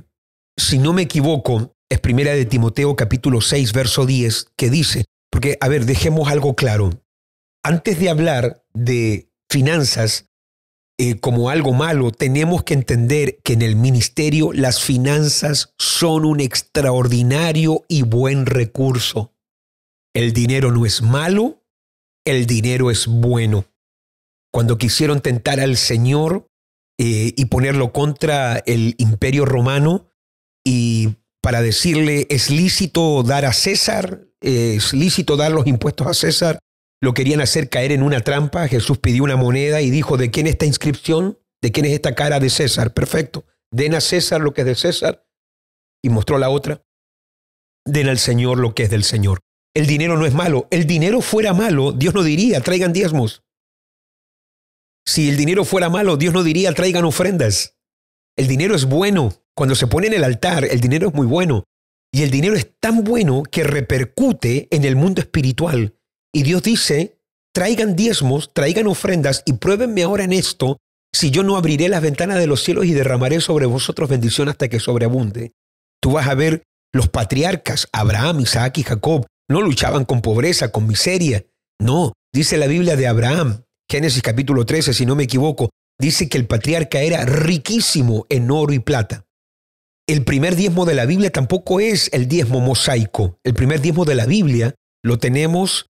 B: si no me equivoco, es primera de Timoteo capítulo 6, verso 10, que dice, porque, a ver, dejemos algo claro. Antes de hablar de finanzas, eh, como algo malo, tenemos que entender que en el ministerio las finanzas son un extraordinario y buen recurso. El dinero no es malo, el dinero es bueno. Cuando quisieron tentar al Señor eh, y ponerlo contra el imperio romano y para decirle es lícito dar a César, es lícito dar los impuestos a César, lo querían hacer caer en una trampa. Jesús pidió una moneda y dijo, ¿de quién es esta inscripción? ¿De quién es esta cara de César? Perfecto. Den a César lo que es de César. Y mostró la otra. Den al Señor lo que es del Señor. El dinero no es malo. El dinero fuera malo, Dios no diría, traigan diezmos. Si el dinero fuera malo, Dios no diría, traigan ofrendas. El dinero es bueno. Cuando se pone en el altar, el dinero es muy bueno. Y el dinero es tan bueno que repercute en el mundo espiritual. Y Dios dice, traigan diezmos, traigan ofrendas y pruébenme ahora en esto si yo no abriré las ventanas de los cielos y derramaré sobre vosotros bendición hasta que sobreabunde. Tú vas a ver los patriarcas, Abraham, Isaac y Jacob, no luchaban con pobreza, con miseria. No, dice la Biblia de Abraham, Génesis capítulo 13, si no me equivoco, dice que el patriarca era riquísimo en oro y plata. El primer diezmo de la Biblia tampoco es el diezmo mosaico. El primer diezmo de la Biblia lo tenemos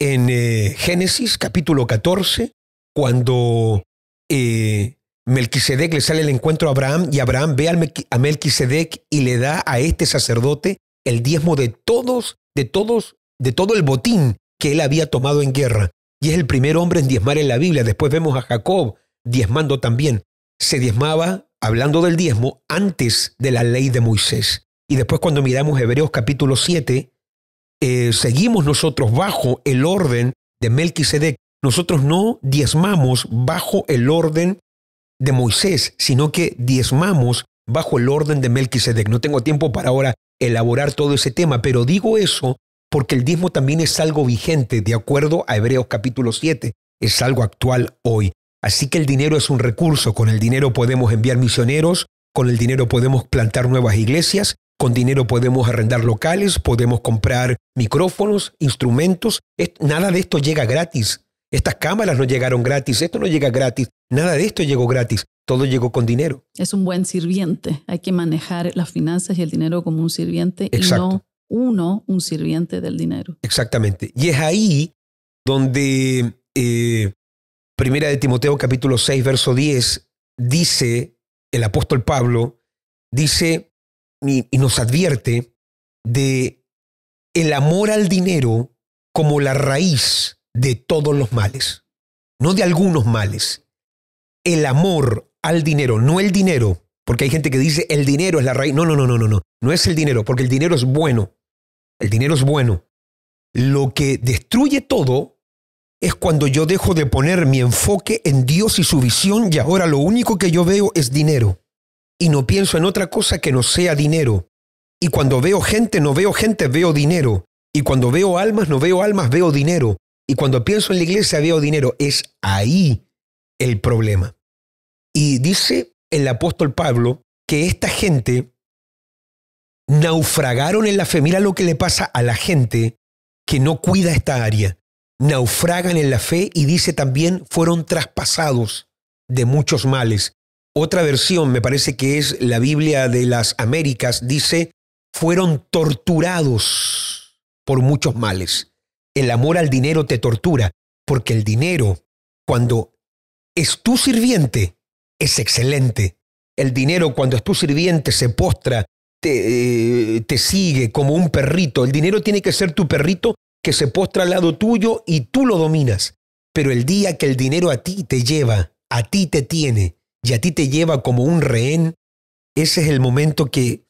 B: en eh, Génesis capítulo 14, cuando eh, Melquisedec le sale el encuentro a Abraham y Abraham ve a Melquisedec y le da a este sacerdote el diezmo de todos, de todos, de todo el botín que él había tomado en guerra. Y es el primer hombre en diezmar en la Biblia. Después vemos a Jacob diezmando también. Se diezmaba, hablando del diezmo, antes de la ley de Moisés. Y después cuando miramos Hebreos capítulo 7, eh, seguimos nosotros bajo el orden de Melquisedec, nosotros no diezmamos bajo el orden de Moisés, sino que diezmamos bajo el orden de Melquisedec. No tengo tiempo para ahora elaborar todo ese tema, pero digo eso porque el diezmo también es algo vigente, de acuerdo a Hebreos capítulo 7, es algo actual hoy. Así que el dinero es un recurso, con el dinero podemos enviar misioneros, con el dinero podemos plantar nuevas iglesias, con dinero podemos arrendar locales, podemos comprar micrófonos, instrumentos. Nada de esto llega gratis. Estas cámaras no llegaron gratis, esto no llega gratis, nada de esto llegó gratis, todo llegó con dinero.
A: Es un buen sirviente, hay que manejar las finanzas y el dinero como un sirviente y no uno un sirviente del dinero.
B: Exactamente. Y es ahí donde eh, Primera de Timoteo capítulo 6, verso 10, dice el apóstol Pablo, dice, y, nos advierte de el amor al dinero como la raíz de todos los males, no de algunos males. El amor al dinero, no el dinero, Porque hay gente que dice el dinero es la raíz. No, no, no, no, no, no. No es el dinero, porque el dinero es bueno. El dinero es bueno. Lo que destruye todo es cuando yo dejo de poner mi enfoque en Dios y su visión y ahora lo único que yo veo es dinero. Y no pienso en otra cosa que no sea dinero. Y cuando veo gente, no veo gente, veo dinero. Y cuando veo almas, no veo almas, veo dinero. Y cuando pienso en la iglesia, veo dinero. Es ahí el problema. Y dice el apóstol Pablo que esta gente naufragaron en la fe. Mira lo que le pasa a la gente que no cuida esta área. Naufragan en la fe y dice también fueron traspasados de muchos males. Otra versión, me parece que es la Biblia de las Américas, dice fueron torturados por muchos males. El amor al dinero te tortura, porque el dinero, cuando es tu sirviente, es excelente. El dinero, cuando es tu sirviente, se postra, te, eh, te sigue como un perrito. El dinero tiene que ser tu perrito que se postra al lado tuyo y tú lo dominas. Pero el día que el dinero a ti te lleva, a ti te tiene y a ti te lleva como un rehén, ese es el momento que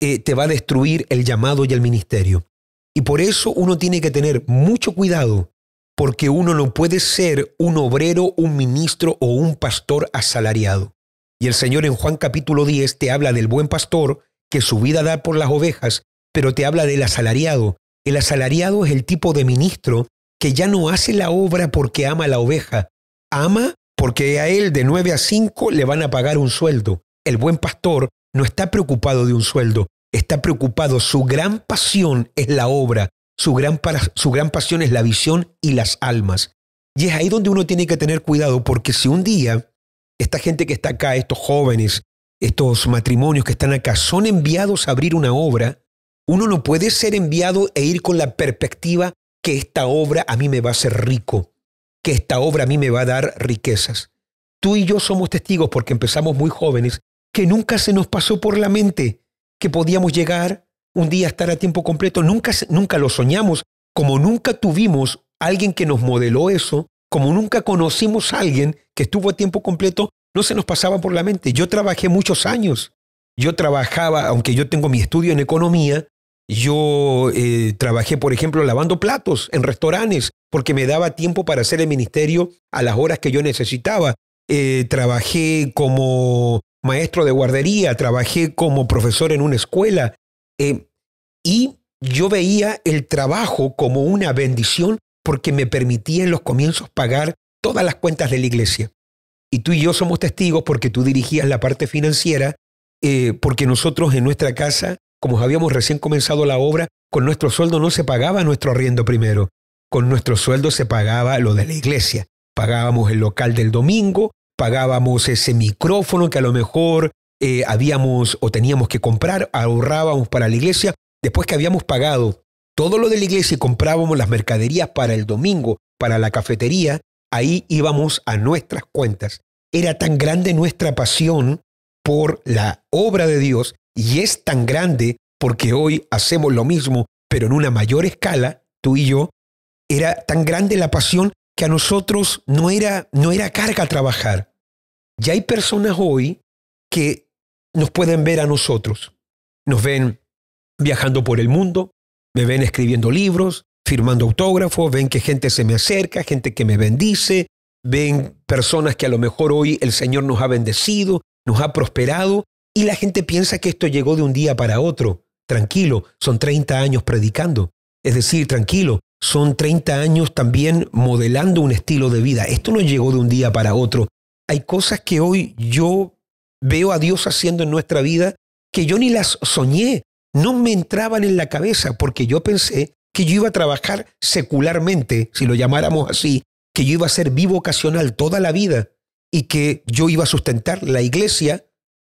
B: eh, te va a destruir el llamado y el ministerio. Y por eso uno tiene que tener mucho cuidado, porque uno no puede ser un obrero, un ministro o un pastor asalariado. Y el Señor en Juan capítulo 10 te habla del buen pastor que su vida da por las ovejas, pero te habla del asalariado. El asalariado es el tipo de ministro que ya no hace la obra porque ama a la oveja, ama porque a él de 9 a 5 le van a pagar un sueldo. El buen pastor no está preocupado de un sueldo, está preocupado, su gran pasión es la obra, su gran, su gran pasión es la visión y las almas. Y es ahí donde uno tiene que tener cuidado, porque si un día esta gente que está acá, estos jóvenes, estos matrimonios que están acá, son enviados a abrir una obra, uno no puede ser enviado e ir con la perspectiva que esta obra a mí me va a hacer rico, que esta obra a mí me va a dar riquezas. Tú y yo somos testigos porque empezamos muy jóvenes que nunca se nos pasó por la mente que podíamos llegar un día a estar a tiempo completo. Nunca, nunca lo soñamos, como nunca tuvimos alguien que nos modeló eso, como nunca conocimos a alguien que estuvo a tiempo completo, no se nos pasaba por la mente. Yo trabajé muchos años. Yo trabajaba, aunque yo tengo mi estudio en economía, yo eh, trabajé, por ejemplo, lavando platos en restaurantes, porque me daba tiempo para hacer el ministerio a las horas que yo necesitaba. Eh, trabajé como maestro de guardería, trabajé como profesor en una escuela eh, y yo veía el trabajo como una bendición porque me permitía en los comienzos pagar todas las cuentas de la iglesia. Y tú y yo somos testigos porque tú dirigías la parte financiera, eh, porque nosotros en nuestra casa, como habíamos recién comenzado la obra, con nuestro sueldo no se pagaba nuestro arriendo primero, con nuestro sueldo se pagaba lo de la iglesia. Pagábamos el local del domingo, pagábamos ese micrófono que a lo mejor eh, habíamos o teníamos que comprar, ahorrábamos para la iglesia. Después que habíamos pagado todo lo de la iglesia y comprábamos las mercaderías para el domingo, para la cafetería, ahí íbamos a nuestras cuentas. Era tan grande nuestra pasión por la obra de Dios y es tan grande porque hoy hacemos lo mismo, pero en una mayor escala, tú y yo, era tan grande la pasión que a nosotros no era, no era carga trabajar. Ya hay personas hoy que nos pueden ver a nosotros. Nos ven viajando por el mundo, me ven escribiendo libros, firmando autógrafos, ven que gente se me acerca, gente que me bendice, ven personas que a lo mejor hoy el Señor nos ha bendecido, nos ha prosperado, y la gente piensa que esto llegó de un día para otro. Tranquilo, son 30 años predicando. Es decir, tranquilo, son 30 años también modelando un estilo de vida. Esto no llegó de un día para otro. Hay cosas que hoy yo veo a Dios haciendo en nuestra vida que yo ni las soñé, no me entraban en la cabeza porque yo pensé que yo iba a trabajar secularmente, si lo llamáramos así, que yo iba a ser bivocacional toda la vida y que yo iba a sustentar la iglesia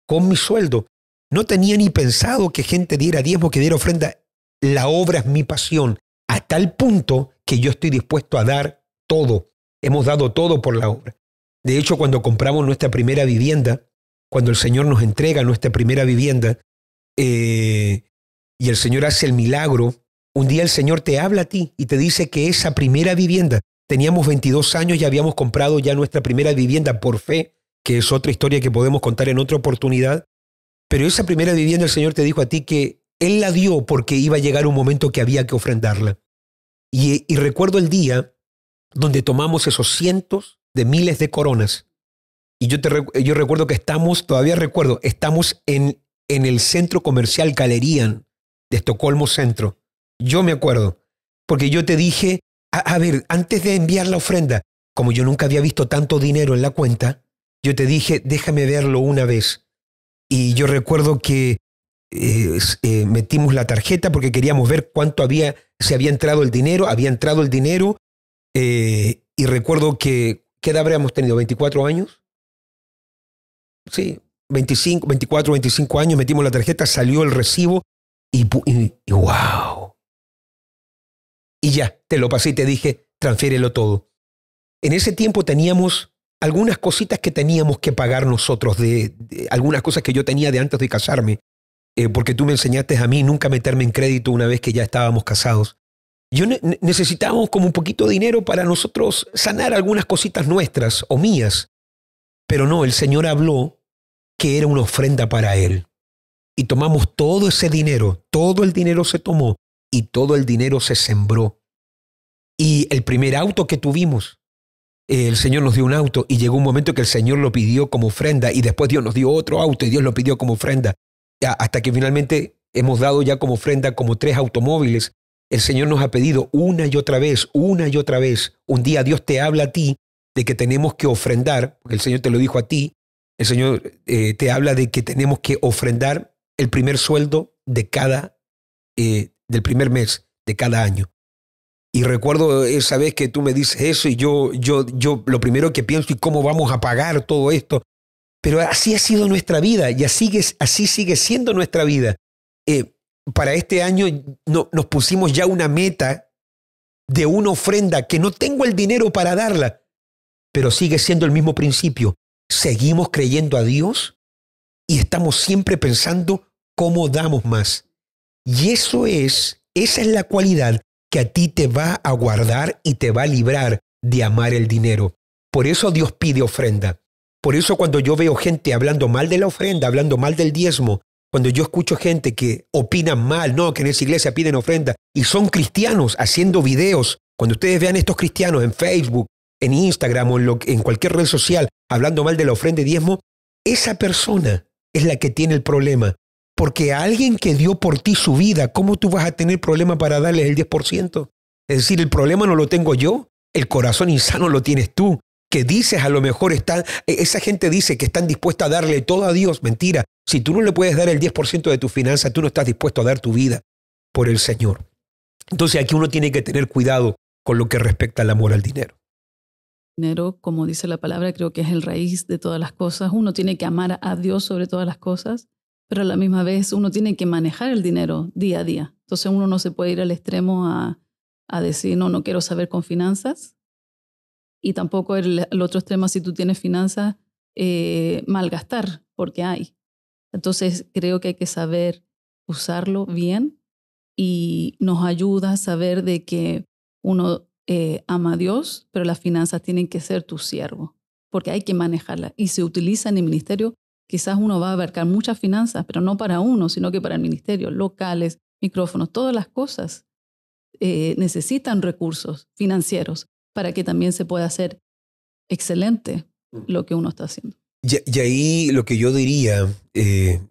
B: con mi sueldo. No tenía ni pensado que gente diera diezmo, que diera ofrenda. La obra es mi pasión a tal punto que yo estoy dispuesto a dar todo. Hemos dado todo por la obra. De hecho, cuando compramos nuestra primera vivienda, cuando el Señor nos entrega nuestra primera vivienda eh, y el Señor hace el milagro, un día el Señor te habla a ti y te dice que esa primera vivienda, teníamos 22 años y habíamos comprado ya nuestra primera vivienda por fe, que es otra historia que podemos contar en otra oportunidad. Pero esa primera vivienda el Señor te dijo a ti que Él la dio porque iba a llegar un momento que había que ofrendarla. Y, recuerdo el día donde tomamos esos cientos de miles de coronas. Y yo, te, yo recuerdo que estamos, todavía recuerdo, estamos en, en el centro comercial Galerian de Estocolmo Centro. Yo me acuerdo, porque yo te dije, a, ver, antes de enviar la ofrenda, como yo nunca había visto tanto dinero en la cuenta, yo te dije, déjame verlo una vez. Y yo recuerdo que eh, eh, metimos la tarjeta porque queríamos ver cuánto había, se había entrado el dinero, había entrado el dinero, eh, y recuerdo que, ¿qué edad habríamos tenido? ¿24 años? Sí, 25, 24, 25 años, metimos la tarjeta, salió el recibo y, y, y wow, y ya, te lo pasé y te dije, transfiérelo todo. En ese tiempo teníamos algunas cositas que teníamos que pagar nosotros, de, algunas cosas que yo tenía de antes de casarme, eh, porque tú me enseñaste a mí nunca meterme en crédito una vez que ya estábamos casados. Yo necesitábamos como un poquito de dinero para nosotros sanar algunas cositas nuestras o mías. Pero no, el Señor habló que era una ofrenda para Él. Y tomamos todo ese dinero, todo el dinero se tomó y todo el dinero se sembró. Y el primer auto que tuvimos, el Señor nos dio un auto y llegó un momento que el Señor lo pidió como ofrenda y después Dios nos dio otro auto y Dios lo pidió como ofrenda. Hasta que finalmente hemos dado ya como ofrenda como tres automóviles. El Señor nos ha pedido una y otra vez, una y otra vez. Un día Dios te habla a ti de que tenemos que ofrendar, porque el Señor te lo dijo a ti, el Señor eh, te habla de que tenemos que ofrendar el primer sueldo de cada eh, del primer mes de cada año. Y recuerdo esa vez que tú me dices eso y yo, yo, yo lo primero que pienso y cómo vamos a pagar todo esto. Pero así ha sido nuestra vida y así, así sigue siendo nuestra vida. Eh, para este año no, nos pusimos ya una meta de una ofrenda que no tengo el dinero para darla, pero sigue siendo el mismo principio. Seguimos creyendo a Dios y estamos siempre pensando cómo damos más. Y eso es, esa es la cualidad que a ti te va a guardar y te va a librar de amar el dinero. Por eso Dios pide ofrenda. Por eso cuando yo veo gente hablando mal de la ofrenda, hablando mal del diezmo, cuando yo escucho gente que opina mal, no, que en esa iglesia piden ofrenda, y son cristianos haciendo videos, cuando ustedes vean estos cristianos en Facebook, en Instagram o en, en cualquier red social hablando mal de la ofrenda y diezmo, esa persona es la que tiene el problema. Porque a alguien que dio por ti su vida, ¿cómo tú vas a tener problema para darle el 10%? Es decir, el problema no lo tengo yo, el corazón insano lo tienes tú. Que dices a lo mejor está, e, esa gente dice que están dispuesta a darle todo a Dios. Mentira. Si tú no le puedes dar el 10% de tu finanza, tú no estás dispuesto a dar tu vida por el Señor. Entonces aquí uno tiene que tener cuidado con lo que respecta al amor al dinero.
A: Dinero, como dice la palabra, creo que es el raíz de todas las cosas. Uno tiene que amar a Dios sobre todas las cosas pero a la misma vez uno tiene que manejar el dinero día a día. Entonces uno no se puede ir al extremo a, a decir, no, no quiero saber con finanzas. Y tampoco el, otro extremo, si tú tienes finanzas, eh, malgastar, porque hay. Entonces creo que hay que saber usarlo bien y nos ayuda a saber de que uno eh, ama a Dios, pero las finanzas tienen que ser tu siervo, porque hay que manejarlas y se utiliza en el ministerio Quizás uno va a abarcar muchas finanzas, pero no para uno, sino que para el ministerio, locales, micrófonos, todas las cosas eh, necesitan recursos financieros para que también se pueda hacer excelente mm. lo que uno está haciendo.
B: Y, ahí lo que yo diría, eh,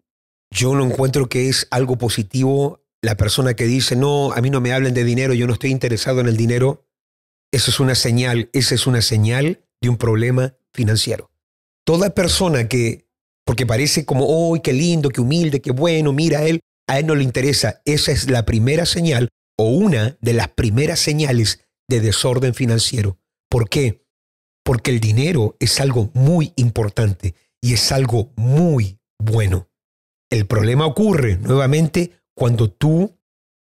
B: yo no encuentro que es algo positivo la persona que dice, no, a mí no me hablen de dinero, yo no estoy interesado en el dinero. Eso es una señal, esa es una señal de un problema financiero. Toda persona que porque parece como, ¡ay, qué lindo, qué humilde, qué bueno! Mira a él, a él no le interesa. Esa es la primera señal o una de las primeras señales de desorden financiero. ¿Por qué? Porque el dinero es algo muy importante y es algo muy bueno. El problema ocurre nuevamente cuando tú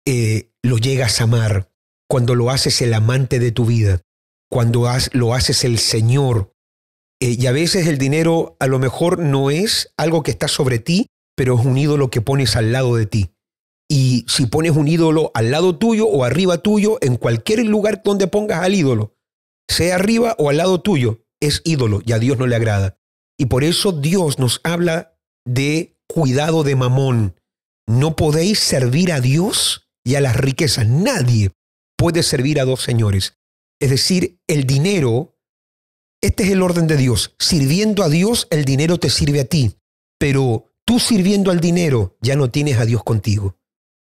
B: eh, lo llegas a amar, cuando lo haces el amante de tu vida, cuando lo haces el Señor eh, y a veces el dinero a lo mejor no es algo que está sobre ti, pero es un ídolo que pones al lado de ti. Y si pones un ídolo al lado tuyo o arriba tuyo, en cualquier lugar donde pongas al ídolo, sea arriba o al lado tuyo, es ídolo y a Dios no le agrada. Y por eso Dios nos habla de cuidado de mamón. No podéis servir a Dios y a las riquezas. Nadie puede servir a dos señores. Es decir, el dinero, este es el orden de Dios. Sirviendo a Dios, el dinero te sirve a ti. Pero tú sirviendo al dinero, ya no tienes a Dios contigo.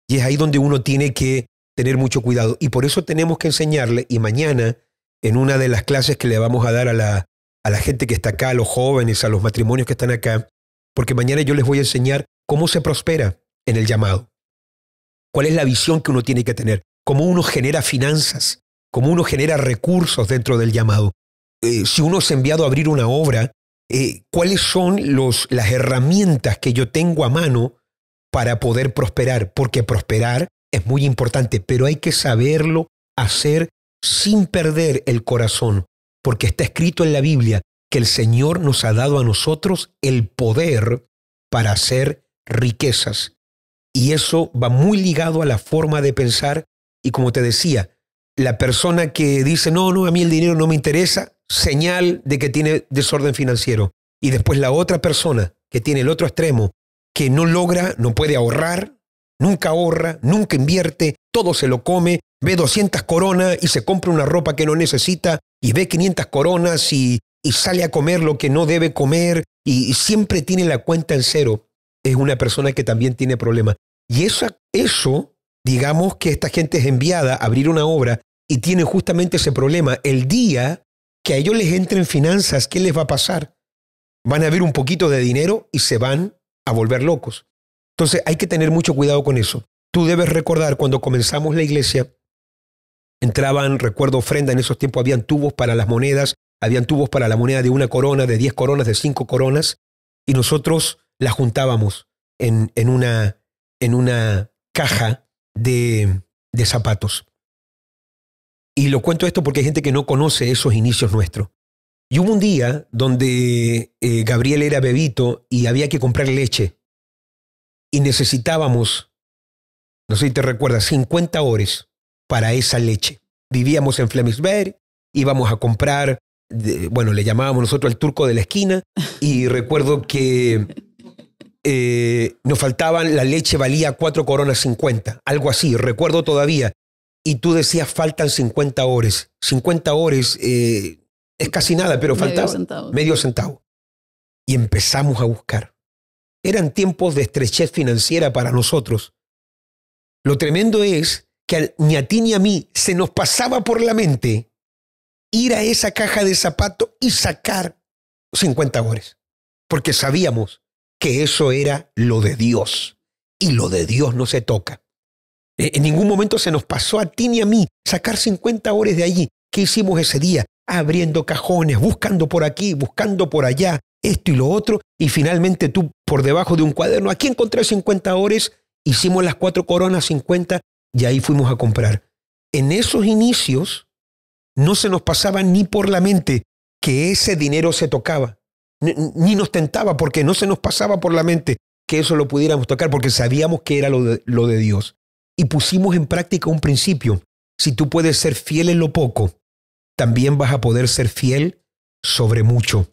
B: Y es ahí donde uno tiene que tener mucho cuidado. Y por eso tenemos que enseñarle, y mañana, en una de las clases que le vamos a dar a la, a la gente que está acá, a los jóvenes, a los matrimonios que están acá, porque mañana yo les voy a enseñar cómo se prospera en el llamado. ¿Cuál es la visión que uno tiene que tener? ¿Cómo uno genera finanzas? ¿Cómo uno genera recursos dentro del llamado? Eh, si uno es enviado a abrir una obra, eh, ¿cuáles son los, las herramientas que yo tengo a mano para poder prosperar? Porque prosperar es muy importante, pero hay que saberlo hacer sin perder el corazón, porque está escrito en la Biblia que el Señor nos ha dado a nosotros el poder para hacer riquezas. Y eso va muy ligado a la forma de pensar y como te decía, la persona que dice, no, no, a mí el dinero no me interesa, señal de que tiene desorden financiero. Y después la otra persona que tiene el otro extremo, que no logra, no puede ahorrar, nunca ahorra, nunca invierte, todo se lo come, ve 200 coronas y se compra una ropa que no necesita y ve 500 coronas y, sale a comer lo que no debe comer y, siempre tiene la cuenta en cero, es una persona que también tiene problemas. Y eso, eso, digamos que esta gente es enviada a abrir una obra y tiene justamente ese problema. El día que a ellos les entren finanzas, ¿qué les va a pasar? Van a ver un poquito de dinero y se van a volver locos. Entonces hay que tener mucho cuidado con eso. Tú debes recordar cuando comenzamos la iglesia, entraban, recuerdo ofrenda, en esos tiempos habían tubos para las monedas, habían tubos para la moneda de una corona, de diez coronas, de cinco coronas, y nosotros las juntábamos en, en, una, en una caja de, de zapatos. Y lo cuento esto porque hay gente que no conoce esos inicios nuestros. Y hubo un día donde eh, Gabriel era bebito y había que comprar leche y necesitábamos, no sé si te recuerdas, 50 horas para esa leche. Vivíamos en Flemingsberg, íbamos a comprar, bueno, le llamábamos nosotros el turco de la esquina, y recuerdo que eh, nos faltaban, la leche valía 4 coronas 50, algo así, recuerdo todavía. Y tú decías, faltan 50 horas. 50 horas eh, es casi nada, pero faltaba medio centavo. Y empezamos a buscar. Eran tiempos de estrechez financiera para nosotros. Lo tremendo es que ni a ti ni a mí se nos pasaba por la mente ir a esa caja de zapatos y sacar 50 horas, porque sabíamos que eso era lo de Dios y lo de Dios no se toca. E, en ningún momento se nos pasó a ti ni a mí sacar 50 horas de allí. ¿Qué hicimos ese día? Abriendo cajones, buscando por aquí, buscando por allá, esto y lo otro, y finalmente tú por debajo de un cuaderno, aquí encontré 50 horas, hicimos las cuatro coronas 50 y ahí fuimos a comprar. En esos inicios no se nos pasaba ni por la mente que ese dinero se tocaba, ni nos tentaba porque no se nos pasaba por la mente que eso lo pudiéramos tocar porque sabíamos que era lo de, lo de Dios. Y pusimos en práctica un principio. Si tú puedes ser fiel en lo poco, también vas a poder ser fiel sobre mucho.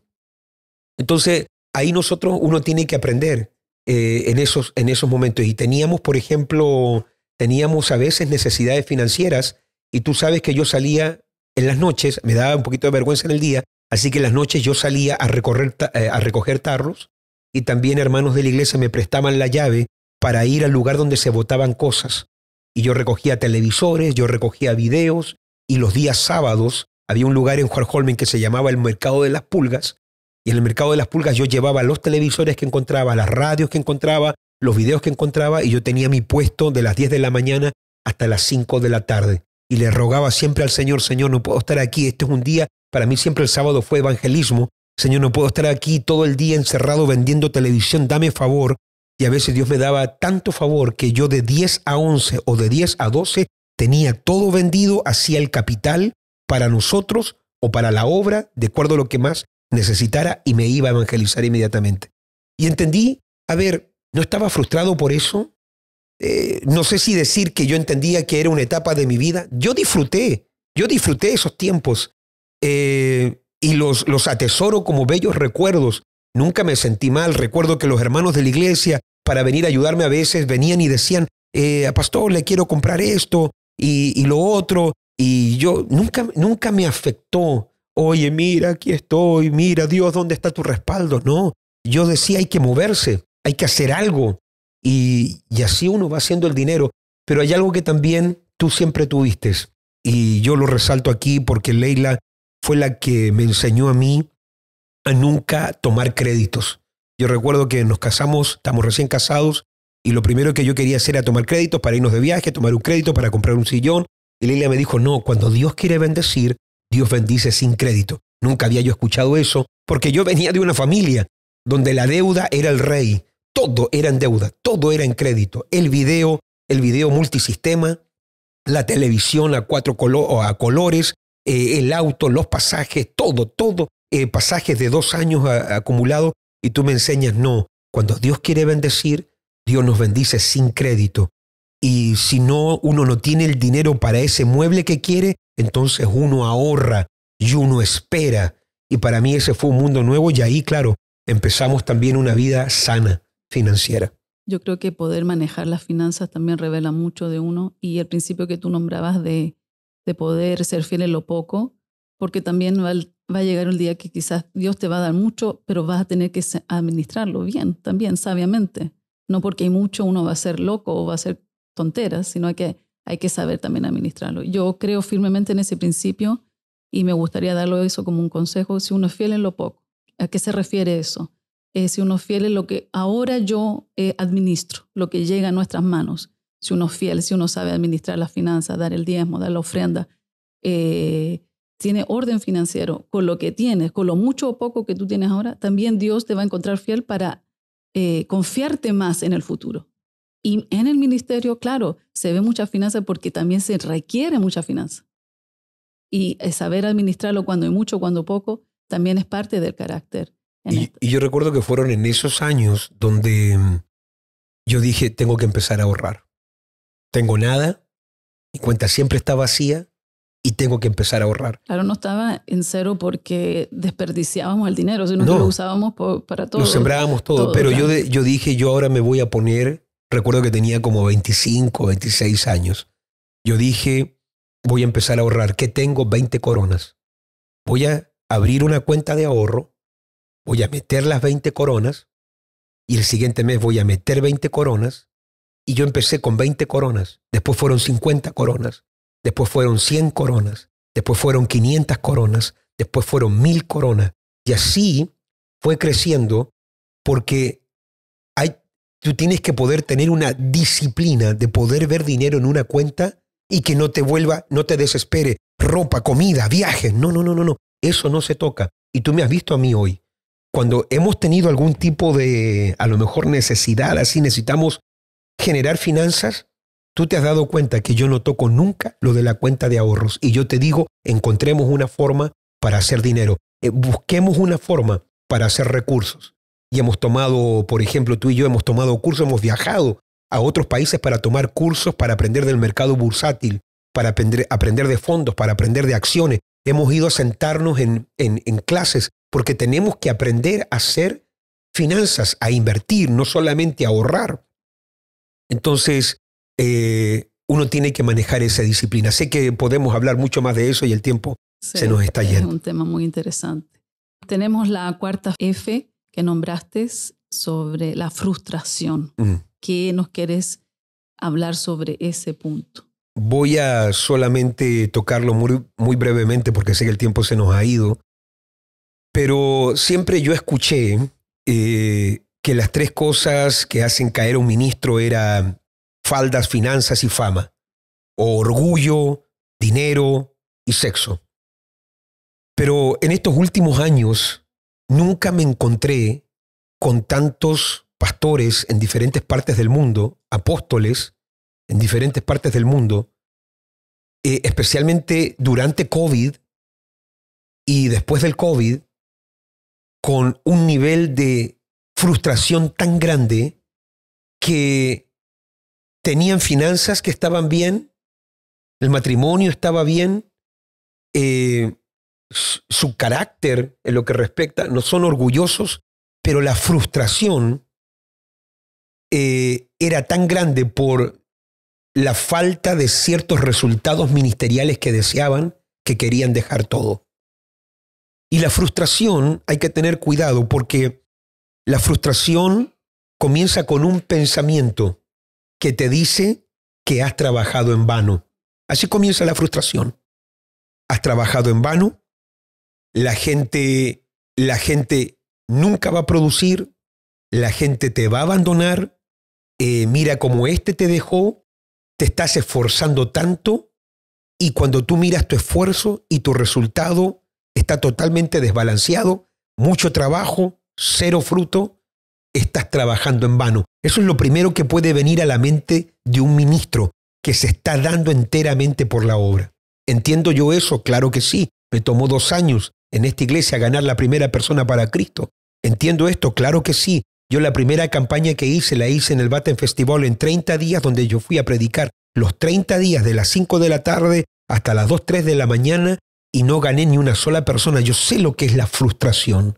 B: Entonces, ahí nosotros, uno tiene que aprender eh, en, esos, en esos momentos. Y teníamos, por ejemplo, teníamos a veces necesidades financieras y tú sabes que yo salía en las noches, me daba un poquito de vergüenza en el día, así que en las noches yo salía a, recorrer, eh, a recoger tarros y también hermanos de la iglesia me prestaban la llave para ir al lugar donde se botaban cosas. Y yo recogía televisores, yo recogía videos y los días sábados había un lugar en Juarholmen que se llamaba el Mercado de las Pulgas y en el mercado de las pulgas yo llevaba los televisores que encontraba, las radios que encontraba, los videos que encontraba y yo tenía mi puesto de las 10 de la mañana hasta las 5 de la tarde. Y le rogaba siempre al Señor, Señor, no puedo estar aquí, este es un día, para mí siempre el sábado fue evangelismo, Señor, no puedo estar aquí todo el día encerrado vendiendo televisión, dame favor. Y a veces Dios me daba tanto favor que yo de 10 a 11 o de 10 a 12 tenía todo vendido hacia el capital para nosotros o para la obra, de acuerdo a lo que más necesitara y me iba a evangelizar inmediatamente. Y entendí, a ver, no estaba frustrado por eso. Eh, no sé si decir que yo entendía que era una etapa de mi vida. Yo disfruté, yo disfruté esos tiempos eh, y los, los atesoro como bellos recuerdos. nunca me sentí mal. Recuerdo que los hermanos de la iglesia, para venir a ayudarme a veces, venían y decían, eh, pastor, le quiero comprar esto y, lo otro. Y yo nunca, nunca me afectó. Oye, mira, aquí estoy, mira, Dios, ¿dónde está tu respaldo? No, yo decía, hay que moverse, hay que hacer algo. Y, y así uno va haciendo el dinero. Pero hay algo que también tú siempre tuviste. Y yo lo resalto aquí porque Leila fue la que me enseñó a mí a nunca tomar créditos. Yo recuerdo que nos casamos, estamos recién casados, y lo primero que yo quería hacer era tomar créditos para irnos de viaje, tomar un crédito para comprar un sillón. Y Leila me dijo, no, cuando Dios quiere bendecir, Dios bendice sin crédito. Nunca había yo escuchado eso, porque yo venía de una familia donde la deuda era el rey. Todo era en deuda, todo era en crédito. El video, el video multisistema, la televisión a cuatro a colores, eh, el auto, los pasajes, todo, todo, eh, pasajes de dos años acumulados. Y tú me enseñas, no, cuando Dios quiere bendecir, Dios nos bendice sin crédito. Y si no, uno no tiene el dinero para ese mueble que quiere, entonces uno ahorra y uno espera. Y para mí ese fue un mundo nuevo y ahí, claro, empezamos también una vida sana financiera.
A: Yo creo que poder manejar las finanzas también revela mucho de uno y el principio que tú nombrabas de, de poder ser fiel en lo poco, porque también va, va, a llegar un día que quizás Dios te va a dar mucho, pero vas a tener que administrarlo bien, también sabiamente. No porque hay mucho uno va a ser loco o va a ser tonteras, sino que hay que saber también administrarlo. Yo creo firmemente en ese principio y me gustaría darlo eso como un consejo, si uno es fiel en lo poco. ¿A qué se refiere eso? Eh, si uno es fiel en lo que ahora yo eh, administro, lo que llega a nuestras manos. Si uno es fiel, si uno sabe administrar las finanzas, dar el diezmo, dar la ofrenda, eh, tiene orden financiero con lo que tienes, con lo mucho o poco que tú tienes ahora, también Dios te va a encontrar fiel para confiarte más en el futuro. Y en el ministerio, claro, se ve mucha finanza porque también se requiere mucha finanza. Y saber administrarlo cuando hay mucho, cuando poco, también es parte del carácter.
B: Y, y, yo recuerdo que fueron en esos años donde mm, yo dije, tengo que empezar a ahorrar. Tengo nada, mi cuenta siempre está vacía y tengo que empezar a ahorrar.
A: Claro, no estaba en cero porque desperdiciábamos el dinero, sino que lo usábamos para todo.
B: Lo sembrábamos todo, pero yo, yo dije, yo ahora me voy a poner Recuerdo que tenía como 25, 26 años. Yo dije, voy a empezar a ahorrar. ¿Qué tengo? 20 coronas. Voy a abrir una cuenta de ahorro, voy a meter las 20 coronas y el siguiente mes voy a meter 20 coronas. Y yo empecé con 20 coronas, después fueron 50 coronas, después fueron 100 coronas, después fueron 500 coronas, después fueron 1000 coronas. Y así fue creciendo porque Tú tienes que poder tener una disciplina de poder ver dinero en una cuenta y que no te vuelva, no te desespere. Ropa, comida, viajes. No, no, no, no, no. Eso no se toca. Y tú me has visto a mí hoy. Cuando hemos tenido algún tipo de, a lo mejor necesidad, así necesitamos generar finanzas, tú te has dado cuenta que yo no toco nunca lo de la cuenta de ahorros. Y yo te digo, encontremos una forma para hacer dinero. Eh, busquemos una forma para hacer recursos y hemos tomado, por ejemplo, tú y yo hemos tomado cursos, hemos viajado a otros países para tomar cursos, para aprender del mercado bursátil, para aprender, aprender de fondos, para aprender de acciones. Hemos ido a sentarnos en, en, clases porque tenemos que aprender a hacer finanzas, a invertir, no solamente a ahorrar. Entonces, eh, uno tiene que manejar esa disciplina. Sé que podemos hablar mucho más de eso y el tiempo se nos está yendo.
A: Es un tema muy interesante. Tenemos la cuarta F, que nombraste sobre la frustración. ¿Qué nos quieres hablar sobre ese punto?
B: Voy a solamente tocarlo muy, muy brevemente porque sé que el tiempo se nos ha ido, pero siempre yo escuché eh, que las tres cosas que hacen caer a un ministro eran faldas, finanzas y fama, orgullo, dinero y sexo. Pero en estos últimos años Nunca me encontré con tantos pastores en diferentes partes del mundo, apóstoles en diferentes partes del mundo, eh, especialmente durante COVID y después del COVID, con un nivel de frustración tan grande que tenían finanzas que estaban bien, el matrimonio estaba bien, eh, su carácter en lo que respecta, no son orgullosos, pero la frustración eh, era tan grande por la falta de ciertos resultados ministeriales que deseaban que querían dejar todo. Y la frustración hay que tener cuidado porque la frustración comienza con un pensamiento que te dice que has trabajado en vano. Así comienza la frustración. Has trabajado en vano, la gente, la gente nunca va a producir, la gente te va a abandonar, eh, mira cómo este te dejó, te estás esforzando tanto y cuando tú miras tu esfuerzo y tu resultado está totalmente desbalanceado, mucho trabajo, cero fruto, estás trabajando en vano. Eso es lo primero que puede venir a la mente de un ministro que se está dando enteramente por la obra. ¿Entiendo yo eso? Claro que sí. Me tomó dos años en esta iglesia ganar la primera persona para Cristo. ¿Entiendo esto? Claro que sí. Yo la primera campaña que hice la hice en el Batten Festival en 30 días donde yo fui a predicar los 30 días de las 5 de la tarde hasta las 2, 3 de la mañana y no gané ni una sola persona. Yo sé lo que es la frustración.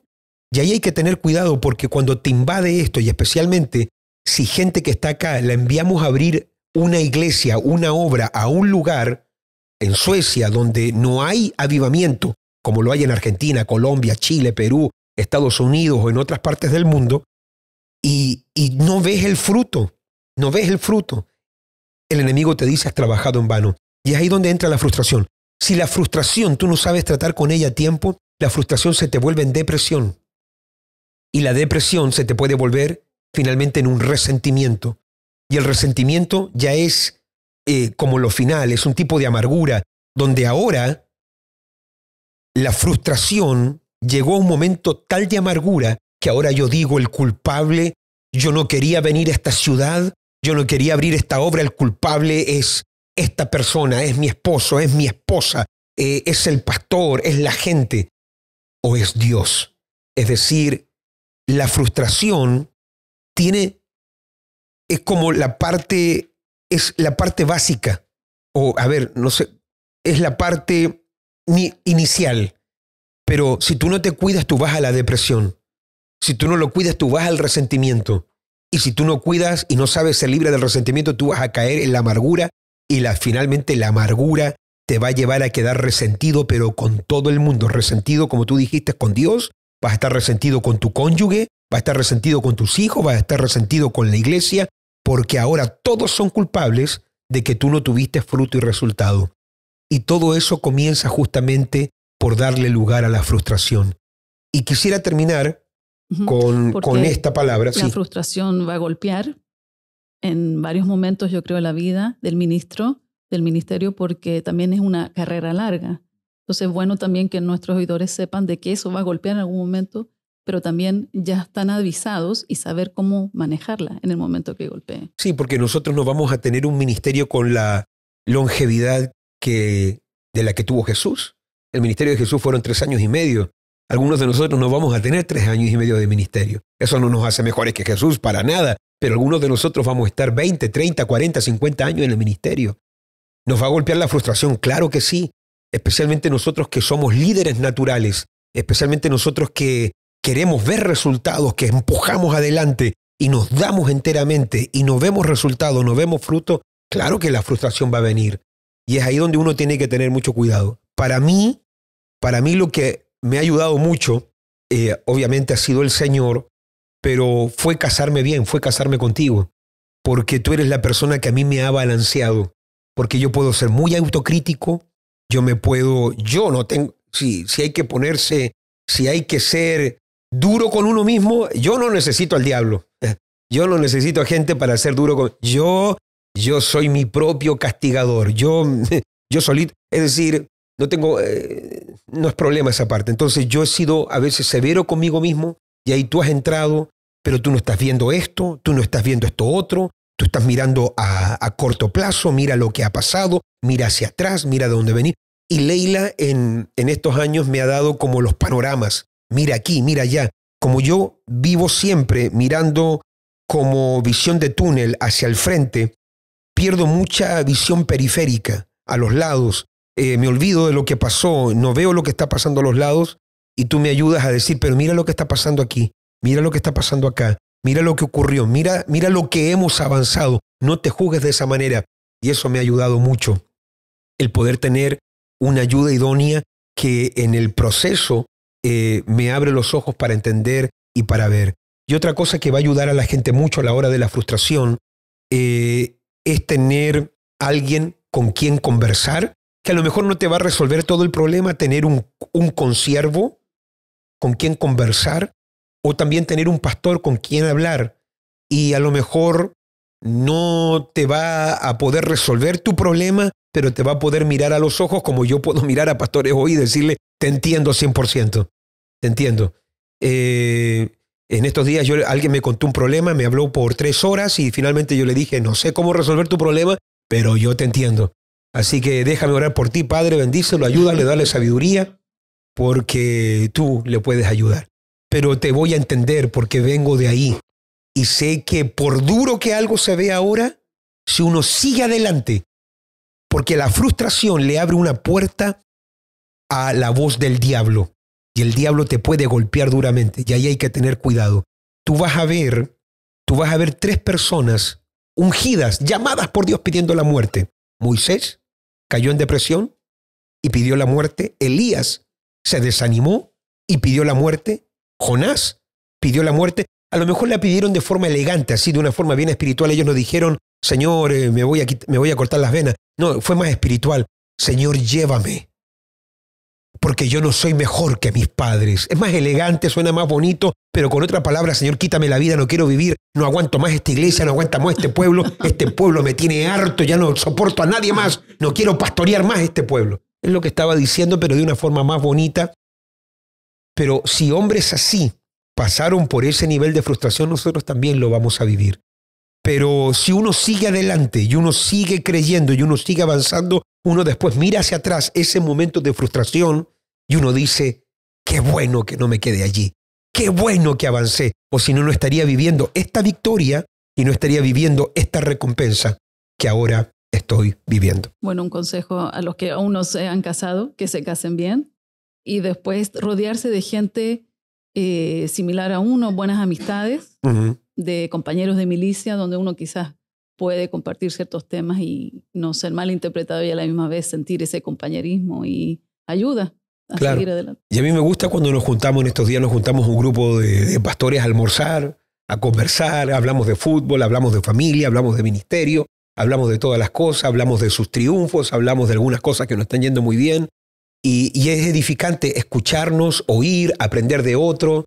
B: Y ahí hay que tener cuidado porque cuando te invade esto y especialmente si gente que está acá la enviamos a abrir una iglesia, una obra a un lugar en Suecia donde no hay avivamiento, como lo hay en Argentina, Colombia, Chile, Perú, Estados Unidos o en otras partes del mundo, y, y no ves el fruto, no ves el fruto. El enemigo te dice has trabajado en vano. Y es ahí donde entra la frustración. Si la frustración tú no sabes tratar con ella a tiempo, la frustración se te vuelve en depresión. Y la depresión se te puede volver finalmente en un resentimiento. Y el resentimiento ya es eh, como lo final, es un tipo de amargura, donde ahora la frustración llegó a un momento tal de amargura que ahora yo digo el culpable, yo no quería venir a esta ciudad, yo no quería abrir esta obra, el culpable es esta persona, es mi esposo, es mi esposa, eh, es el pastor, es la gente o es Dios. Es decir, la frustración tiene, es como la parte, es la parte básica, o a ver, no sé, es la parte inicial. Pero si tú no te cuidas, tú vas a la depresión. Si tú no lo cuidas, tú vas al resentimiento. Y si tú no cuidas y no sabes ser libre del resentimiento, tú vas a caer en la amargura y la, finalmente la amargura te va a llevar a quedar resentido, pero con todo el mundo. Resentido, como tú dijiste, con Dios, vas a estar resentido con tu cónyuge, vas a estar resentido con tus hijos, vas a estar resentido con la iglesia, porque ahora todos son culpables de que tú no tuviste fruto y resultado. Y todo eso comienza justamente por darle lugar a la frustración. Y quisiera terminar con, con, esta palabra.
A: La frustración va a golpear en varios momentos, yo creo, la vida del ministro, del ministerio, porque también es una carrera larga. Entonces, bueno también que nuestros oidores sepan de que eso va a golpear en algún momento, pero también ya están avisados y saber cómo manejarla en el momento que golpee.
B: Sí, porque nosotros no vamos a tener un ministerio con la longevidad que, de la que tuvo Jesús. El ministerio de Jesús fueron tres años y medio. Algunos de nosotros no vamos a tener tres años y medio de ministerio. Eso no nos hace mejores que Jesús, para nada. Pero algunos de nosotros vamos a estar 20, 30, 40, 50 años en el ministerio. ¿Nos va a golpear la frustración? Claro que sí. Especialmente nosotros que somos líderes naturales. Especialmente nosotros que queremos ver resultados, que empujamos adelante y nos damos enteramente y no vemos resultados, no vemos fruto. Claro que la frustración va a venir. Y es ahí donde uno tiene que tener mucho cuidado. Para mí, para mí lo que me ha ayudado mucho, eh, obviamente ha sido el Señor, pero fue casarme bien, fue casarme contigo, porque tú eres la persona que a mí me ha balanceado, porque yo puedo ser muy autocrítico, yo me puedo, yo no tengo, si, si hay que ponerse, si hay que ser duro con uno mismo, yo no necesito al diablo, [laughs] yo no necesito a gente para ser duro con, yo, yo soy mi propio castigador, yo, [laughs] yo solito, es decir, no tengo, eh, no es problema esa parte. Entonces yo he sido a veces severo conmigo mismo y ahí tú has entrado, pero tú no estás viendo esto, tú no estás viendo esto otro, tú estás mirando a, corto plazo, mira lo que ha pasado, mira hacia atrás, mira de dónde venir. Y Leila en, en estos años me ha dado como los panoramas, mira aquí, mira allá. Como yo vivo siempre mirando como visión de túnel hacia el frente, pierdo mucha visión periférica a los lados eh, me olvido de lo que pasó, no veo lo que está pasando a los lados y tú me ayudas a decir, pero mira lo que está pasando aquí, mira lo que está pasando acá, mira lo que ocurrió, mira, mira lo que hemos avanzado, no te juzgues de esa manera. Y eso me ha ayudado mucho, el poder tener una ayuda idónea que en el proceso eh, me abre los ojos para entender y para ver. Y otra cosa que va a ayudar a la gente mucho a la hora de la frustración eh, es tener alguien con quien conversar, que a lo mejor no te va a resolver todo el problema, tener un, un consiervo con quien conversar, o también tener un pastor con quien hablar. Y a lo mejor no te va a poder resolver tu problema, pero te va a poder mirar a los ojos como yo puedo mirar a pastores hoy y decirle, te entiendo 100%, te entiendo. Eh, en estos días yo, alguien me contó un problema, me habló por tres horas y finalmente yo le dije, no sé cómo resolver tu problema, pero yo te entiendo. Así que déjame orar por ti, Padre, bendícelo, ayúdale, dale sabiduría, porque tú le puedes ayudar. Pero te voy a entender porque vengo de ahí. Y sé que por duro que algo se ve ahora, si uno sigue adelante, porque la frustración le abre una puerta a la voz del diablo y el diablo te puede golpear duramente y ahí hay que tener cuidado. Tú vas a ver, tú vas a ver tres personas ungidas, llamadas por Dios pidiendo la muerte. Moisés cayó en depresión y pidió la muerte. Elías se desanimó y pidió la muerte. Jonás pidió la muerte. A lo mejor la pidieron de forma elegante, así de una forma bien espiritual. Ellos no dijeron, Señor, eh, me, voy a, me voy a cortar las venas. No, fue más espiritual. Señor, llévame porque yo no soy mejor que mis padres. Es más elegante, suena más bonito, pero con otra palabra, Señor, quítame la vida, no quiero vivir, no aguanto más esta iglesia, no aguanto más este pueblo, este pueblo me tiene harto, ya no soporto a nadie más, no quiero pastorear más este pueblo. Es lo que estaba diciendo, pero de una forma más bonita. Pero si hombres así pasaron por ese nivel de frustración, nosotros también lo vamos a vivir. Pero si uno sigue adelante y uno sigue creyendo y uno sigue avanzando, uno después mira hacia atrás ese momento de frustración y uno dice, qué bueno que no me quede allí, qué bueno que avancé, o si no, no estaría viviendo esta victoria y no estaría viviendo esta recompensa que ahora estoy viviendo.
A: Bueno, un consejo a los que aún no se han casado, que se casen bien y después rodearse de gente eh, similar a uno, buenas amistades, de compañeros de milicia, donde uno quizás puede compartir ciertos temas y no ser mal interpretado y a la misma vez sentir ese compañerismo y ayuda a seguir adelante.
B: Y a mí me gusta cuando nos juntamos en estos días, nos juntamos un grupo de, pastores a almorzar, a conversar, hablamos de fútbol, hablamos de familia, hablamos de ministerio, hablamos de todas las cosas, hablamos de sus triunfos, hablamos de algunas cosas que nos están yendo muy bien. Y, es edificante escucharnos, oír, aprender de otro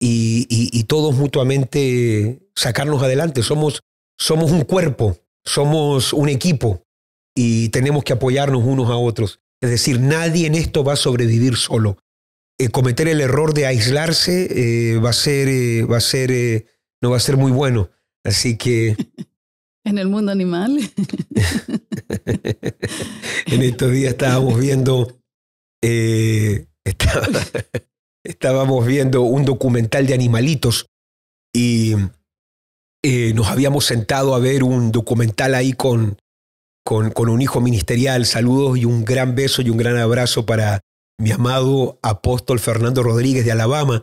B: y, y todos mutuamente sacarnos adelante. Somos somos un cuerpo, somos un equipo y tenemos que apoyarnos unos a otros. Es decir, nadie en esto va a sobrevivir solo. Eh, cometer el error de aislarse eh, va a ser, eh, va a ser, no va a ser muy bueno. Así que. [laughs]
A: En el mundo animal. [laughs]
B: en estos días estábamos viendo, [laughs] estábamos viendo un documental de animalitos y eh, nos habíamos sentado a ver un documental ahí con, con, un hijo ministerial. Saludos y un gran beso y un gran abrazo para mi amado apóstol Fernando Rodríguez de Alabama.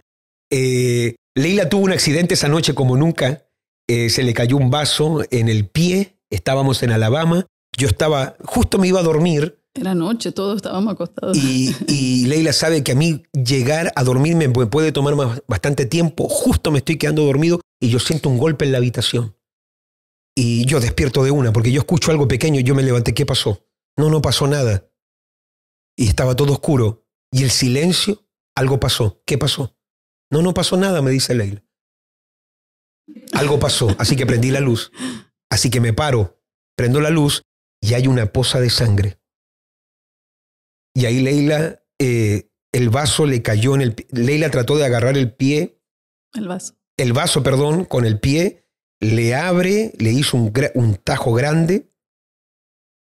B: Eh, Leila tuvo un accidente esa noche como nunca. Eh, se le cayó un vaso en el pie. Estábamos en Alabama. Yo estaba, justo me iba a dormir
A: era noche, todos estábamos acostados.
B: Y, Leila sabe que a mí llegar a dormir me puede tomar bastante tiempo. Justo me estoy quedando dormido y yo siento un golpe en la habitación. Y yo despierto de una porque yo escucho algo pequeño y yo me levanté. ¿Qué pasó? No, no pasó nada. Y estaba todo oscuro. Y el silencio, algo pasó. ¿Qué pasó? No, no pasó nada, me dice Leila. Algo pasó, así que prendí la luz. Así que me paro, prendo la luz y hay una poza de sangre y ahí Leila, eh, el vaso le cayó en el Leila trató de agarrar el pie.
A: El vaso.
B: El vaso, perdón, con el pie. Le abre, le hizo un, un tajo grande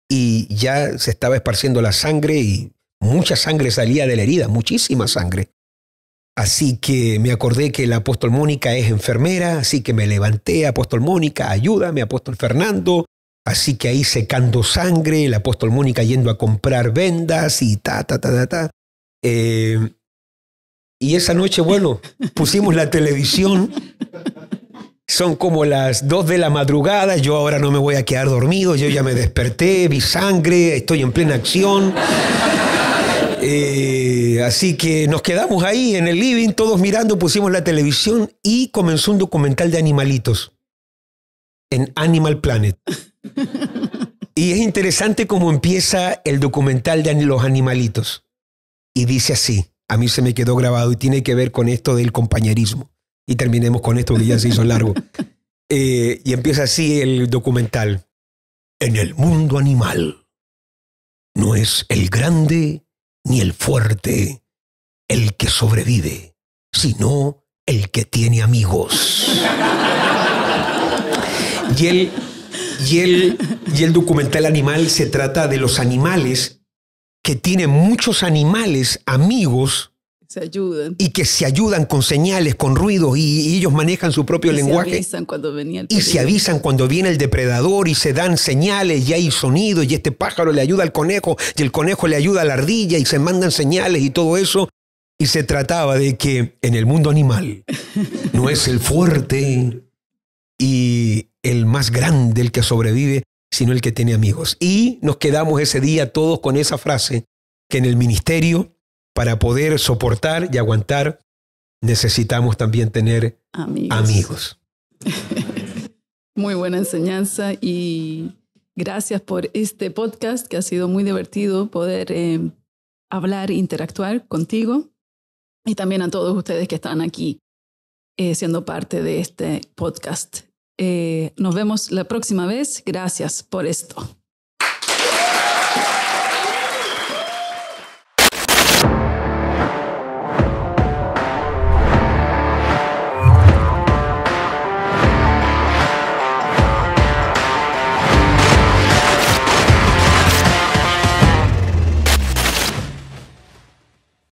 B: y ya se estaba esparciendo la sangre y mucha sangre salía de la herida, muchísima sangre. Así que me acordé que la apóstol Mónica es enfermera, así que me levanté, apóstol Mónica, ayúdame, apóstol Fernando, Así que ahí secando sangre, el apóstol Mónica yendo a comprar vendas y ta, ta, ta, ta, ta. Eh, Y esa noche, bueno, pusimos la televisión. Son como las dos de la madrugada. Yo ahora no me voy a quedar dormido. Yo ya me desperté, vi sangre, estoy en plena acción. Eh, así que nos quedamos ahí en el living, todos mirando, pusimos la televisión y comenzó un documental de animalitos en Animal Planet. Y es interesante cómo empieza el documental de los animalitos. Y dice así, a mí se me quedó grabado y tiene que ver con esto del compañerismo. Y terminemos con esto que ya se hizo largo. [laughs] Eh, y empieza así el documental. En el mundo animal no es el grande ni el fuerte el que sobrevive, sino el que tiene amigos. [laughs] Y el, y, el, y el documental animal se trata de los animales que tienen muchos animales amigos
A: se ayudan.
B: Y que se ayudan con señales, con ruidos, y, ellos manejan su propio lenguaje.
A: Se avisan cuando venía el
B: y se avisan cuando viene el depredador y se dan señales y hay sonidos y este pájaro le ayuda al conejo y el conejo le ayuda a la ardilla y se mandan señales y todo eso. Y se trataba de que en el mundo animal no es el fuerte y el más grande el que sobrevive, sino el que tiene amigos. Y nos quedamos ese día todos con esa frase que en el ministerio para poder soportar y aguantar, necesitamos también tener amigos. [laughs]
A: muy buena enseñanza y gracias por este podcast que ha sido muy divertido poder eh, hablar e interactuar contigo y también a todos ustedes que están aquí eh, siendo parte de este podcast. Eh, nos vemos la próxima vez. Gracias por esto.